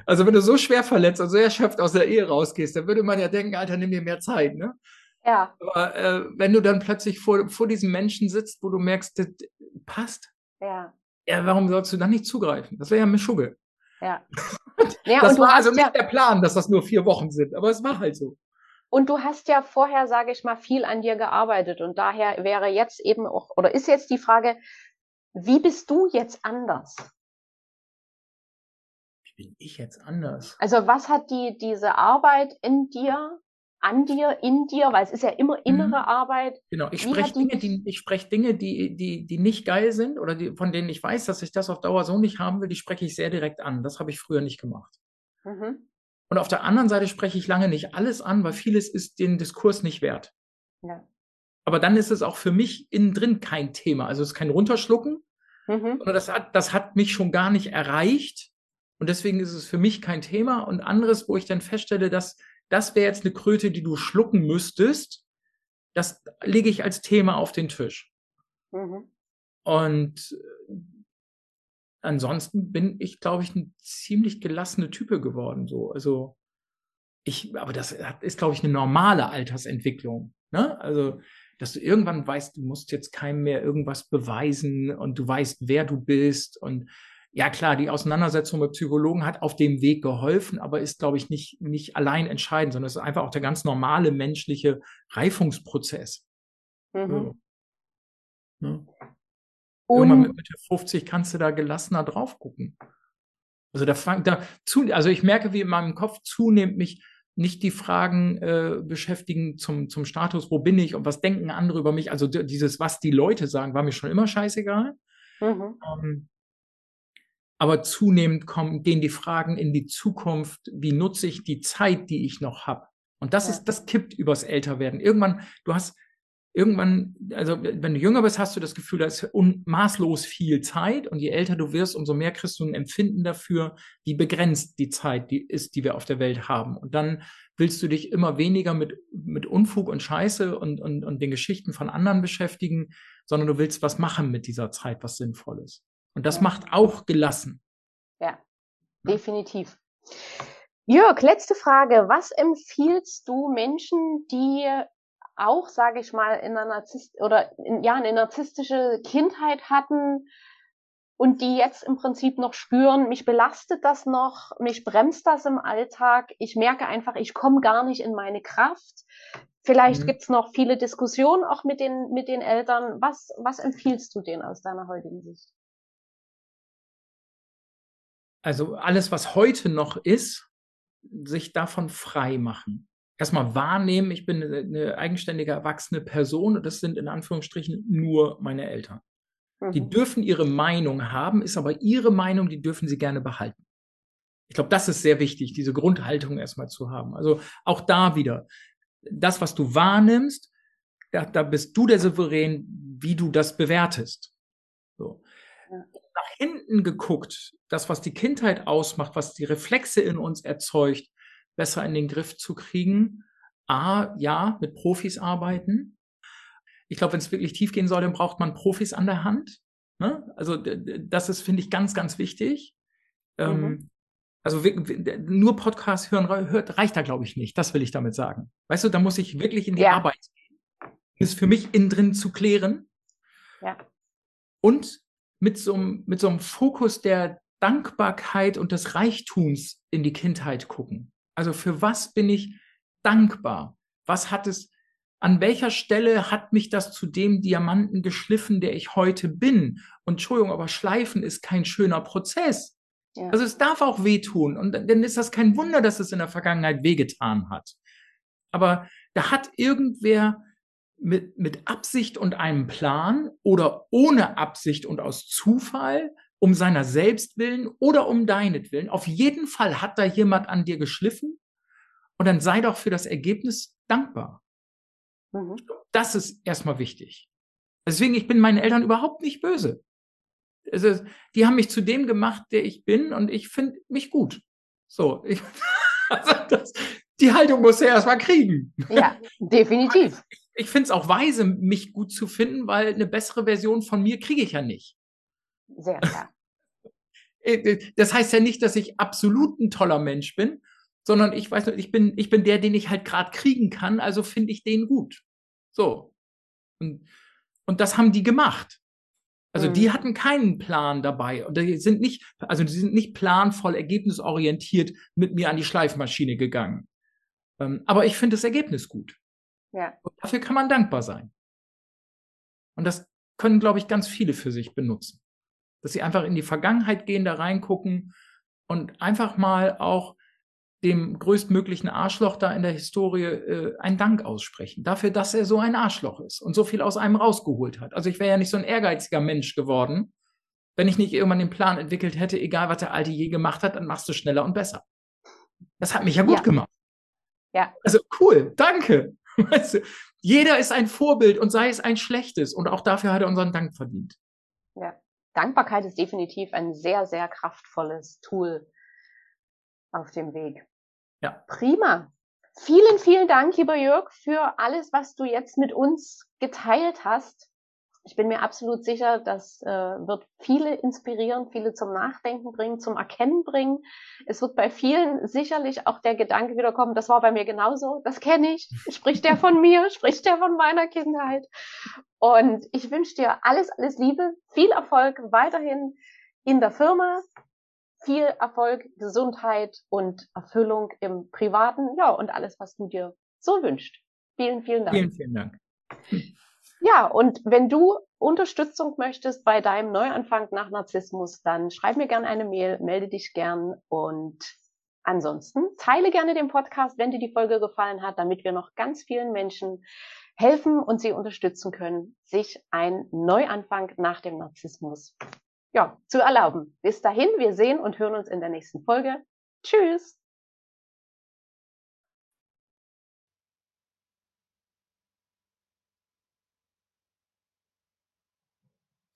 also wenn du so schwer verletzt und so erschöpft aus der Ehe rausgehst, dann würde man ja denken, Alter, nimm dir mehr Zeit, ne? Ja. Aber äh, wenn du dann plötzlich vor, vor diesem Menschen sitzt, wo du merkst, das passt. Ja. Ja, warum sollst du dann nicht zugreifen? Das wäre ja Mischugge. Ja. ja das war also nicht ja, der Plan, dass das nur vier Wochen sind, aber es war halt so. Und du hast ja vorher, sage ich mal, viel an dir gearbeitet und daher wäre jetzt eben auch, oder ist jetzt die Frage, wie bist du jetzt anders? Wie bin ich jetzt anders? Also was hat die, diese Arbeit in dir an dir, in dir, weil es ist ja immer mhm. innere mhm. Arbeit. Genau, ich spreche Dinge, die, ich spreche Dinge, die, die, die nicht geil sind oder die, von denen ich weiß, dass ich das auf Dauer so nicht haben will, die spreche ich sehr direkt an. Das habe ich früher nicht gemacht. Mhm. Und auf der anderen Seite spreche ich lange nicht alles an, weil vieles ist den Diskurs nicht wert. Ja. Aber dann ist es auch für mich innen drin kein Thema. Also es ist kein Runterschlucken, mhm. sondern das hat, das hat mich schon gar nicht erreicht. Und deswegen ist es für mich kein Thema. Und anderes, wo ich dann feststelle, dass das wäre jetzt eine Kröte, die du schlucken müsstest. Das lege ich als Thema auf den Tisch. Mhm. Und äh, ansonsten bin ich, glaube ich, ein ziemlich gelassene Type geworden. So, also ich, aber das ist, glaube ich, eine normale Altersentwicklung. Ne? Also, dass du irgendwann weißt, du musst jetzt keinem mehr irgendwas beweisen und du weißt, wer du bist und ja klar, die Auseinandersetzung mit Psychologen hat auf dem Weg geholfen, aber ist, glaube ich, nicht, nicht allein entscheidend, sondern es ist einfach auch der ganz normale menschliche Reifungsprozess. Mhm. Ja. Ja. Irgendwann mit Mitte 50 kannst du da gelassener drauf gucken. Also da fang, da zu, also ich merke, wie in meinem Kopf zunehmend mich nicht die Fragen äh, beschäftigen zum, zum Status, wo bin ich und was denken andere über mich. Also dieses, was die Leute sagen, war mir schon immer scheißegal. Mhm. Ähm, aber zunehmend kommen, gehen die Fragen in die Zukunft, wie nutze ich die Zeit, die ich noch habe? Und das ja. ist, das kippt übers Älterwerden. Irgendwann, du hast irgendwann, also wenn du jünger bist, hast du das Gefühl, da ist maßlos viel Zeit und je älter du wirst, umso mehr kriegst du ein Empfinden dafür, wie begrenzt die Zeit die ist, die wir auf der Welt haben. Und dann willst du dich immer weniger mit, mit Unfug und Scheiße und, und, und den Geschichten von anderen beschäftigen, sondern du willst was machen mit dieser Zeit, was sinnvoll ist. Und das macht auch gelassen. Ja, definitiv. Jörg, letzte Frage. Was empfiehlst du Menschen, die auch, sage ich mal, in einer Narzisst oder in, ja, eine narzisstische Kindheit hatten und die jetzt im Prinzip noch spüren, mich belastet das noch, mich bremst das im Alltag, ich merke einfach, ich komme gar nicht in meine Kraft. Vielleicht mhm. gibt's noch viele Diskussionen auch mit den, mit den Eltern. Was, was empfiehlst du denen aus deiner heutigen Sicht? Also alles, was heute noch ist, sich davon frei machen. Erstmal wahrnehmen, ich bin eine, eigenständige, erwachsene Person und das sind in Anführungsstrichen nur meine Eltern. Mhm. Die dürfen ihre Meinung haben, ist aber ihre Meinung, die dürfen sie gerne behalten. Ich glaube, das ist sehr wichtig, diese Grundhaltung erstmal zu haben. Also auch da wieder, das, was du wahrnimmst, da, da bist du der Souverän, wie du das bewertest. So. Hinten geguckt, das, was die Kindheit ausmacht, was die Reflexe in uns erzeugt, besser in den Griff zu kriegen, A, ja, mit Profis arbeiten. Ich glaube, wenn es wirklich tief gehen soll, dann braucht man Profis an der Hand. Ne? Also das ist, finde ich, ganz, ganz wichtig. Ähm, mhm. Ähm, also nur Podcast hören hört, reicht da, glaube ich, nicht. Das will ich damit sagen. Weißt du, da muss ich wirklich in die ja. Arbeit gehen. Das für mich innen drin zu klären. Ja. Und mit so, mit so einem Fokus der Dankbarkeit und des Reichtums in die Kindheit gucken. Also für was bin ich dankbar? Was hat es, an welcher Stelle hat mich das zu dem Diamanten geschliffen, der ich heute bin? Und Entschuldigung, aber Schleifen ist kein schöner Prozess. Ja. Also es darf auch wehtun. Und dann ist das kein Wunder, dass es in der Vergangenheit wehgetan hat. Aber da hat irgendwer mit, mit Absicht und einem Plan oder ohne Absicht und aus Zufall, um seiner selbst willen oder um deinetwillen, auf jeden Fall hat da jemand an dir geschliffen und dann sei doch für das Ergebnis dankbar. Mhm. Das ist erstmal wichtig. Deswegen, ich bin meinen Eltern überhaupt nicht böse. Also, die haben mich zu dem gemacht, der ich bin und ich finde mich gut. So, ich, also das, die Haltung muss er erstmal kriegen. Ja, definitiv. Ich, finde es auch weise, mich gut zu finden, weil eine bessere Version von mir kriege ich ja nicht. Sehr klar. Äh, äh, das heißt ja nicht, dass ich absolut ein toller Mensch bin, sondern ich weiß nicht, ich bin, ich bin der, den ich halt gerade kriegen kann, also finde ich den gut. So. Und, und das haben die gemacht. Also mhm. die hatten keinen Plan dabei und die sind nicht, also die sind nicht planvoll, ergebnisorientiert mit mir an die Schleifmaschine gegangen. Ähm, aber ich finde das Ergebnis gut. Ja. Und dafür kann man dankbar sein. Und das können, glaube ich, ganz viele für sich benutzen. Dass sie einfach in die Vergangenheit gehen, da reingucken und einfach mal auch dem größtmöglichen Arschloch da in der Historie äh, einen Dank aussprechen. Dafür, dass er so ein Arschloch ist und so viel aus einem rausgeholt hat. Also ich wäre ja nicht so ein ehrgeiziger Mensch geworden, wenn ich nicht irgendwann den Plan entwickelt hätte, egal was der Alte je gemacht hat, dann machst du schneller und besser. Das hat mich ja gut ja. gemacht. Ja. Also cool, danke. Weißt du, jeder ist ein Vorbild und sei es ein schlechtes. Und auch dafür hat er unseren Dank verdient. Ja. Dankbarkeit ist definitiv ein sehr, sehr kraftvolles Tool auf dem Weg. Ja. Prima. Vielen, vielen Dank, lieber Jörg, für alles, was du jetzt mit uns geteilt hast. Ich bin mir absolut sicher, das äh, wird viele inspirieren, viele zum Nachdenken bringen, zum Erkennen bringen. Es wird bei vielen sicherlich auch der Gedanke wiederkommen, das war bei mir genauso, das kenne ich. Spricht der von mir, spricht der von meiner Kindheit. Und ich wünsche dir alles, alles Liebe, viel Erfolg weiterhin in der Firma, viel Erfolg, Gesundheit und Erfüllung im Privaten, ja, und alles, was du dir so wünschst. Vielen, vielen Dank. Vielen, vielen Dank. Ja, und wenn du Unterstützung möchtest bei deinem Neuanfang nach Narzissmus, dann schreib mir gerne eine Mail, melde dich gern und ansonsten teile gerne den Podcast, wenn dir die Folge gefallen hat, damit wir noch ganz vielen Menschen helfen und sie unterstützen können, sich ein Neuanfang nach dem Narzissmus ja, zu erlauben. Bis dahin, wir sehen und hören uns in der nächsten Folge. Tschüss!